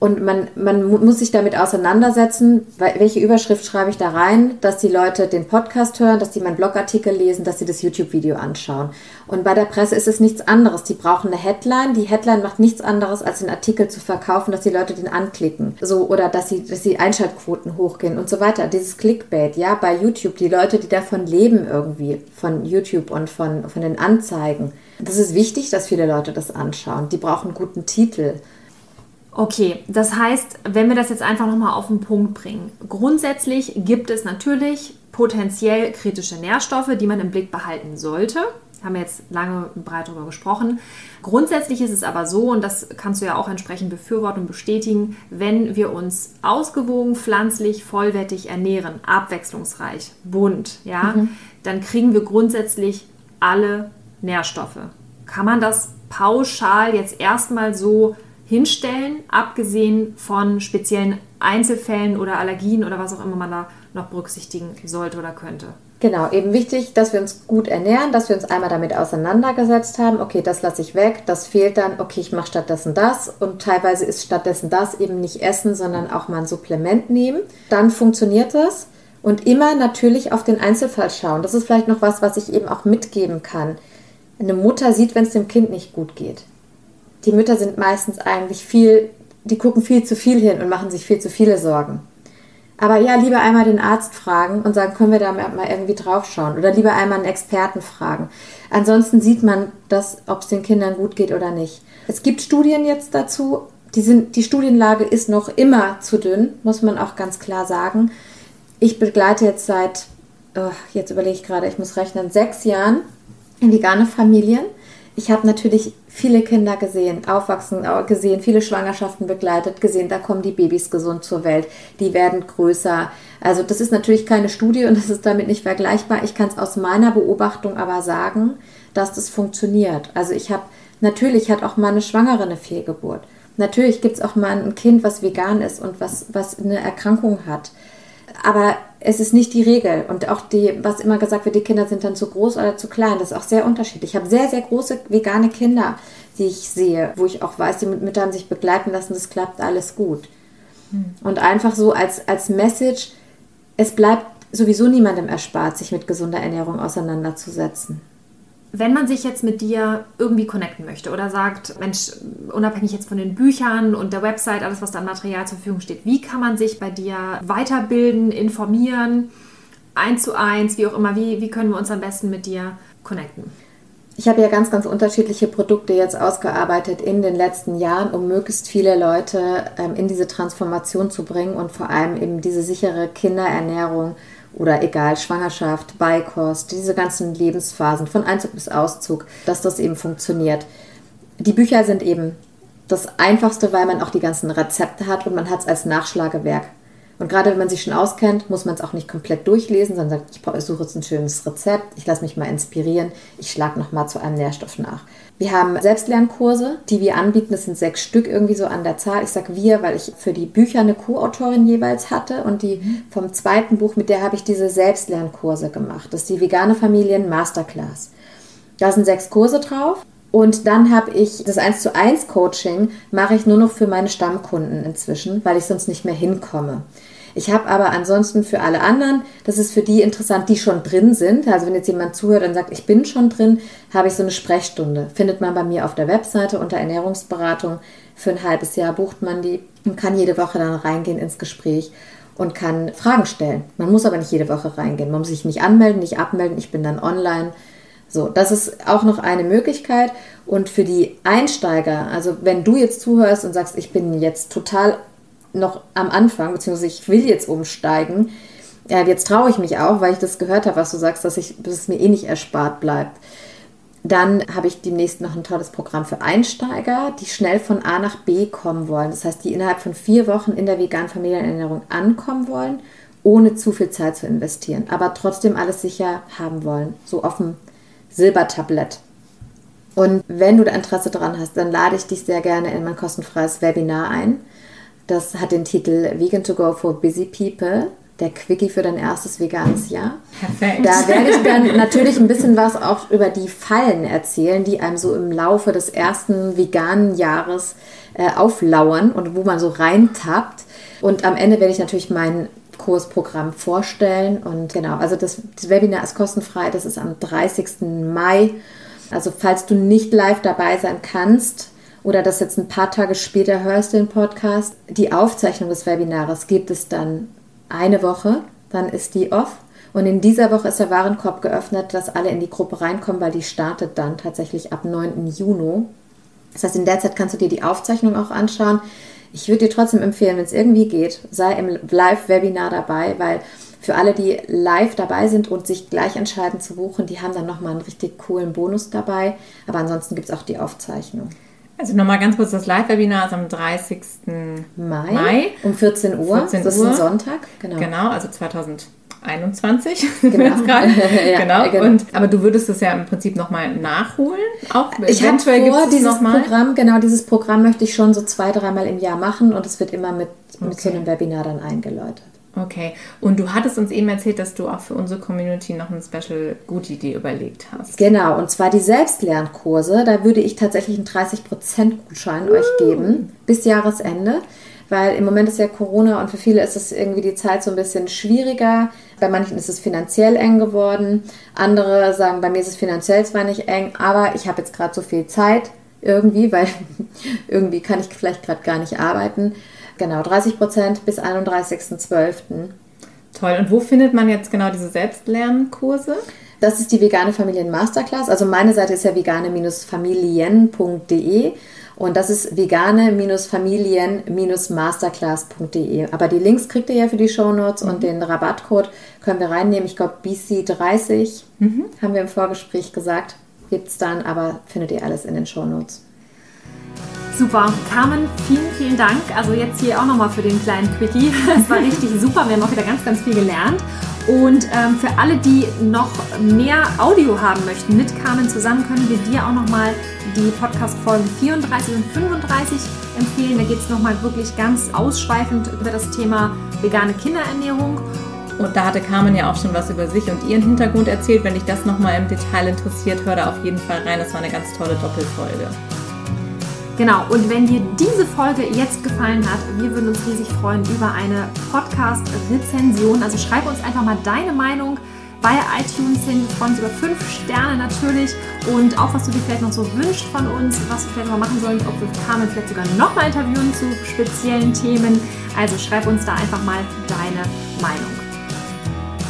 Speaker 1: Und man, man muss sich damit auseinandersetzen, welche Überschrift schreibe ich da rein, dass die Leute den Podcast hören, dass die meinen Blogartikel lesen, dass sie das YouTube-Video anschauen. Und bei der Presse ist es nichts anderes. Die brauchen eine Headline. Die Headline macht nichts anderes, als den Artikel zu verkaufen, dass die Leute den anklicken. So, oder dass sie, dass die Einschaltquoten hochgehen und so weiter. Dieses Clickbait, ja, bei YouTube. Die Leute, die davon leben irgendwie, von YouTube und von, von den Anzeigen. Das ist wichtig, dass viele Leute das anschauen. Die brauchen guten Titel.
Speaker 3: Okay, das heißt, wenn wir das jetzt einfach nochmal auf den Punkt bringen. Grundsätzlich gibt es natürlich potenziell kritische Nährstoffe, die man im Blick behalten sollte. Haben wir jetzt lange und breit darüber gesprochen. Grundsätzlich ist es aber so, und das kannst du ja auch entsprechend befürworten und bestätigen, wenn wir uns ausgewogen, pflanzlich, vollwertig ernähren, abwechslungsreich, bunt, ja, mhm. dann kriegen wir grundsätzlich alle Nährstoffe. Kann man das pauschal jetzt erstmal so hinstellen, abgesehen von speziellen Einzelfällen oder Allergien oder was auch immer man da noch berücksichtigen sollte oder könnte.
Speaker 1: Genau, eben wichtig, dass wir uns gut ernähren, dass wir uns einmal damit auseinandergesetzt haben, okay, das lasse ich weg, das fehlt dann, okay, ich mache stattdessen das und teilweise ist stattdessen das eben nicht Essen, sondern auch mal ein Supplement nehmen. Dann funktioniert das und immer natürlich auf den Einzelfall schauen. Das ist vielleicht noch was, was ich eben auch mitgeben kann. Eine Mutter sieht, wenn es dem Kind nicht gut geht die Mütter sind meistens eigentlich viel, die gucken viel zu viel hin und machen sich viel zu viele Sorgen. Aber ja, lieber einmal den Arzt fragen und sagen, können wir da mal irgendwie draufschauen? Oder lieber einmal einen Experten fragen. Ansonsten sieht man das, ob es den Kindern gut geht oder nicht. Es gibt Studien jetzt dazu. Die, sind, die Studienlage ist noch immer zu dünn, muss man auch ganz klar sagen. Ich begleite jetzt seit, oh, jetzt überlege ich gerade, ich muss rechnen, sechs Jahren vegane Familien. Ich habe natürlich viele Kinder gesehen, aufwachsen gesehen, viele Schwangerschaften begleitet, gesehen, da kommen die Babys gesund zur Welt, die werden größer. Also das ist natürlich keine Studie und das ist damit nicht vergleichbar. Ich kann es aus meiner Beobachtung aber sagen, dass das funktioniert. Also ich habe, natürlich hat auch mal eine Schwangere eine Fehlgeburt. Natürlich gibt es auch mal ein Kind, was vegan ist und was, was eine Erkrankung hat. Aber es ist nicht die Regel. Und auch die, was immer gesagt wird, die Kinder sind dann zu groß oder zu klein, das ist auch sehr unterschiedlich. Ich habe sehr, sehr große vegane Kinder, die ich sehe, wo ich auch weiß, die mit Müttern sich begleiten lassen, das klappt alles gut. Hm. Und einfach so als, als Message, es bleibt sowieso niemandem erspart, sich mit gesunder Ernährung auseinanderzusetzen
Speaker 3: wenn man sich jetzt mit dir irgendwie connecten möchte oder sagt, Mensch, unabhängig jetzt von den Büchern und der Website, alles, was da an Material zur Verfügung steht, wie kann man sich bei dir weiterbilden, informieren, eins zu eins, wie auch immer, wie, wie können wir uns am besten mit dir connecten?
Speaker 1: Ich habe ja ganz, ganz unterschiedliche Produkte jetzt ausgearbeitet in den letzten Jahren, um möglichst viele Leute ähm, in diese Transformation zu bringen und vor allem eben diese sichere Kinderernährung oder egal, Schwangerschaft, Beikost, diese ganzen Lebensphasen von Einzug bis Auszug, dass das eben funktioniert. Die Bücher sind eben das Einfachste, weil man auch die ganzen Rezepte hat und man hat es als Nachschlagewerk. Und gerade wenn man sich schon auskennt, muss man es auch nicht komplett durchlesen, sondern sagt, ich suche jetzt ein schönes Rezept, ich lasse mich mal inspirieren, ich schlage nochmal zu einem Nährstoff nach. Wir haben Selbstlernkurse, die wir anbieten. Das sind sechs Stück irgendwie so an der Zahl. Ich sage wir, weil ich für die Bücher eine Co-Autorin jeweils hatte und die vom zweiten Buch, mit der habe ich diese Selbstlernkurse gemacht. Das ist die Vegane Familien Masterclass. Da sind sechs Kurse drauf. Und dann habe ich das 1 zu 1 Coaching, mache ich nur noch für meine Stammkunden inzwischen, weil ich sonst nicht mehr hinkomme. Ich habe aber ansonsten für alle anderen, das ist für die interessant, die schon drin sind. Also wenn jetzt jemand zuhört und sagt, ich bin schon drin, habe ich so eine Sprechstunde. Findet man bei mir auf der Webseite unter Ernährungsberatung. Für ein halbes Jahr bucht man die und kann jede Woche dann reingehen ins Gespräch und kann Fragen stellen. Man muss aber nicht jede Woche reingehen. Man muss sich nicht anmelden, nicht abmelden. Ich bin dann online. So, das ist auch noch eine Möglichkeit. Und für die Einsteiger, also wenn du jetzt zuhörst und sagst, ich bin jetzt total noch am Anfang, beziehungsweise ich will jetzt umsteigen. Ja, jetzt traue ich mich auch, weil ich das gehört habe, was du sagst, dass, ich, dass es mir eh nicht erspart bleibt. Dann habe ich demnächst noch ein tolles Programm für Einsteiger, die schnell von A nach B kommen wollen. Das heißt, die innerhalb von vier Wochen in der veganen Familienernährung ankommen wollen, ohne zu viel Zeit zu investieren, aber trotzdem alles sicher haben wollen, so auf dem Silbertablett. Und wenn du da Interesse dran hast, dann lade ich dich sehr gerne in mein kostenfreies Webinar ein. Das hat den Titel Vegan to Go for Busy People. der Quickie für dein erstes veganes Jahr.
Speaker 2: Perfekt.
Speaker 1: Da werde ich dann natürlich ein bisschen was auch über die Fallen erzählen, die einem so im Laufe des ersten veganen Jahres äh, auflauern und wo man so reintappt. Und am Ende werde ich natürlich mein Kursprogramm vorstellen. Und genau, also das, das Webinar ist kostenfrei. Das ist am 30. Mai. Also falls du nicht live dabei sein kannst, oder das jetzt ein paar Tage später hörst, den Podcast, die Aufzeichnung des Webinars gibt es dann eine Woche, dann ist die off. Und in dieser Woche ist der Warenkorb geöffnet, dass alle in die Gruppe reinkommen, weil die startet dann tatsächlich ab 9. Juni. Das heißt, in der Zeit kannst du dir die Aufzeichnung auch anschauen. Ich würde dir trotzdem empfehlen, wenn es irgendwie geht, sei im Live-Webinar dabei, weil für alle, die live dabei sind und sich gleich entscheiden zu buchen, die haben dann nochmal einen richtig coolen Bonus dabei. Aber ansonsten gibt es auch die Aufzeichnung.
Speaker 2: Also nochmal ganz kurz, das Live-Webinar ist am 30.
Speaker 1: Mai,
Speaker 2: Mai.
Speaker 1: um 14 Uhr.
Speaker 2: 14
Speaker 1: das ist ein Sonntag. Genau.
Speaker 2: Genau, also 2021 sind wir
Speaker 1: Genau. (laughs) Ja,
Speaker 2: genau.
Speaker 1: genau.
Speaker 2: Und, aber du würdest es ja im Prinzip nochmal nachholen. Auch
Speaker 1: Ich habe
Speaker 2: eventuell
Speaker 1: vor, dieses. Programm, genau dieses Programm möchte ich schon so zwei, dreimal im Jahr machen und es wird immer mit, mit so
Speaker 2: Okay.
Speaker 1: einem Webinar dann eingeläutet.
Speaker 2: Okay. Und du hattest uns eben erzählt, dass du auch für unsere Community noch ein Special Goodie dir überlegt hast.
Speaker 1: Genau, und zwar die Selbstlernkurse. Da würde ich tatsächlich einen 30% Gutschein euch geben bis Jahresende. Weil im Moment ist ja Corona und für viele ist es irgendwie die Zeit so ein bisschen schwieriger. Bei manchen ist es finanziell eng geworden. Andere sagen, bei mir ist es finanziell zwar nicht eng, aber ich habe jetzt gerade so viel Zeit irgendwie, weil (laughs) irgendwie kann ich vielleicht gerade gar nicht arbeiten. Genau, 30% bis 31.12.
Speaker 2: Toll. Und wo findet man jetzt genau diese Selbstlernkurse?
Speaker 1: Das ist die vegane Familien Masterclass. Also meine Seite ist ja vegane-familien.de und das ist vegane-familien-masterclass.de. Aber die Links kriegt ihr ja für die Shownotes und den Rabattcode können wir reinnehmen. Ich glaube BC30 haben wir im Vorgespräch gesagt. Gibt es dann, aber findet ihr alles in den Shownotes.
Speaker 3: Super. Carmen, vielen, vielen Dank. Also jetzt hier auch nochmal für den kleinen Quickie. (laughs) Es war richtig super. Wir haben auch wieder ganz, ganz viel gelernt. Und ähm, für alle, die noch mehr Audio haben möchten mit Carmen zusammen, können wir dir auch nochmal die Podcast-Folgen 34 und 35 empfehlen. Da geht es nochmal wirklich ganz ausschweifend über das Thema vegane Kinderernährung.
Speaker 2: Und da hatte Carmen ja auch schon was über sich und ihren Hintergrund erzählt. Wenn dich das nochmal im Detail interessiert, hör da auf jeden Fall rein. Das war eine ganz tolle Doppelfolge.
Speaker 3: Genau, und wenn dir diese Folge jetzt gefallen hat, wir würden uns riesig freuen über eine Podcast-Rezension. Also schreib uns einfach mal deine Meinung bei iTunes hin. Wir freuen uns über fünf Sterne natürlich und auch, was du dir vielleicht noch so wünschst von uns, was wir vielleicht noch machen sollen, ob wir Carmen vielleicht sogar noch mal interviewen zu speziellen Themen. Also schreib uns da einfach mal deine Meinung.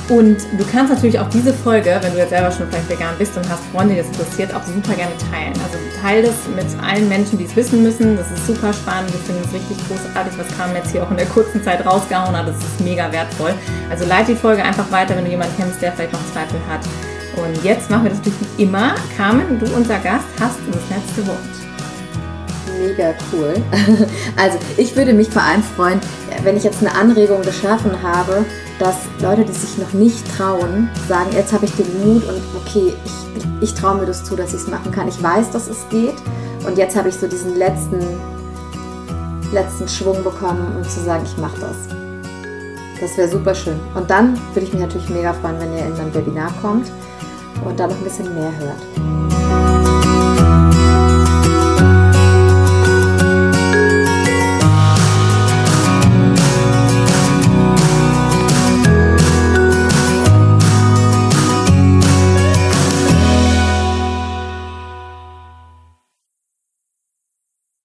Speaker 2: Und du kannst natürlich auch diese Folge, wenn du jetzt selber schon vielleicht vegan bist und hast Freunde, die das interessiert, auch super gerne teilen. Also teile das mit allen Menschen, die es wissen müssen. Das ist super spannend. Wir finden es richtig großartig, was Carmen jetzt hier auch in der kurzen Zeit rausgehauen hat. Das ist mega wertvoll. Also leite die Folge einfach weiter, wenn du jemanden kennst, der vielleicht noch Zweifel hat. Und jetzt machen wir das natürlich wie immer. Carmen, du unser Gast, hast das letzte Wort.
Speaker 1: Mega cool. (laughs) Also ich würde mich vor allem freuen, wenn ich jetzt eine Anregung geschaffen habe, dass Leute, die sich noch nicht trauen, sagen, jetzt habe ich den Mut und okay, ich, ich traue mir das zu, dass ich es machen kann. Ich weiß, dass es geht und jetzt habe ich so diesen letzten, letzten Schwung bekommen, um zu sagen, ich mache das. Das wäre super schön. Und dann würde ich mich natürlich mega freuen, wenn ihr in mein Webinar kommt und da noch ein bisschen mehr hört.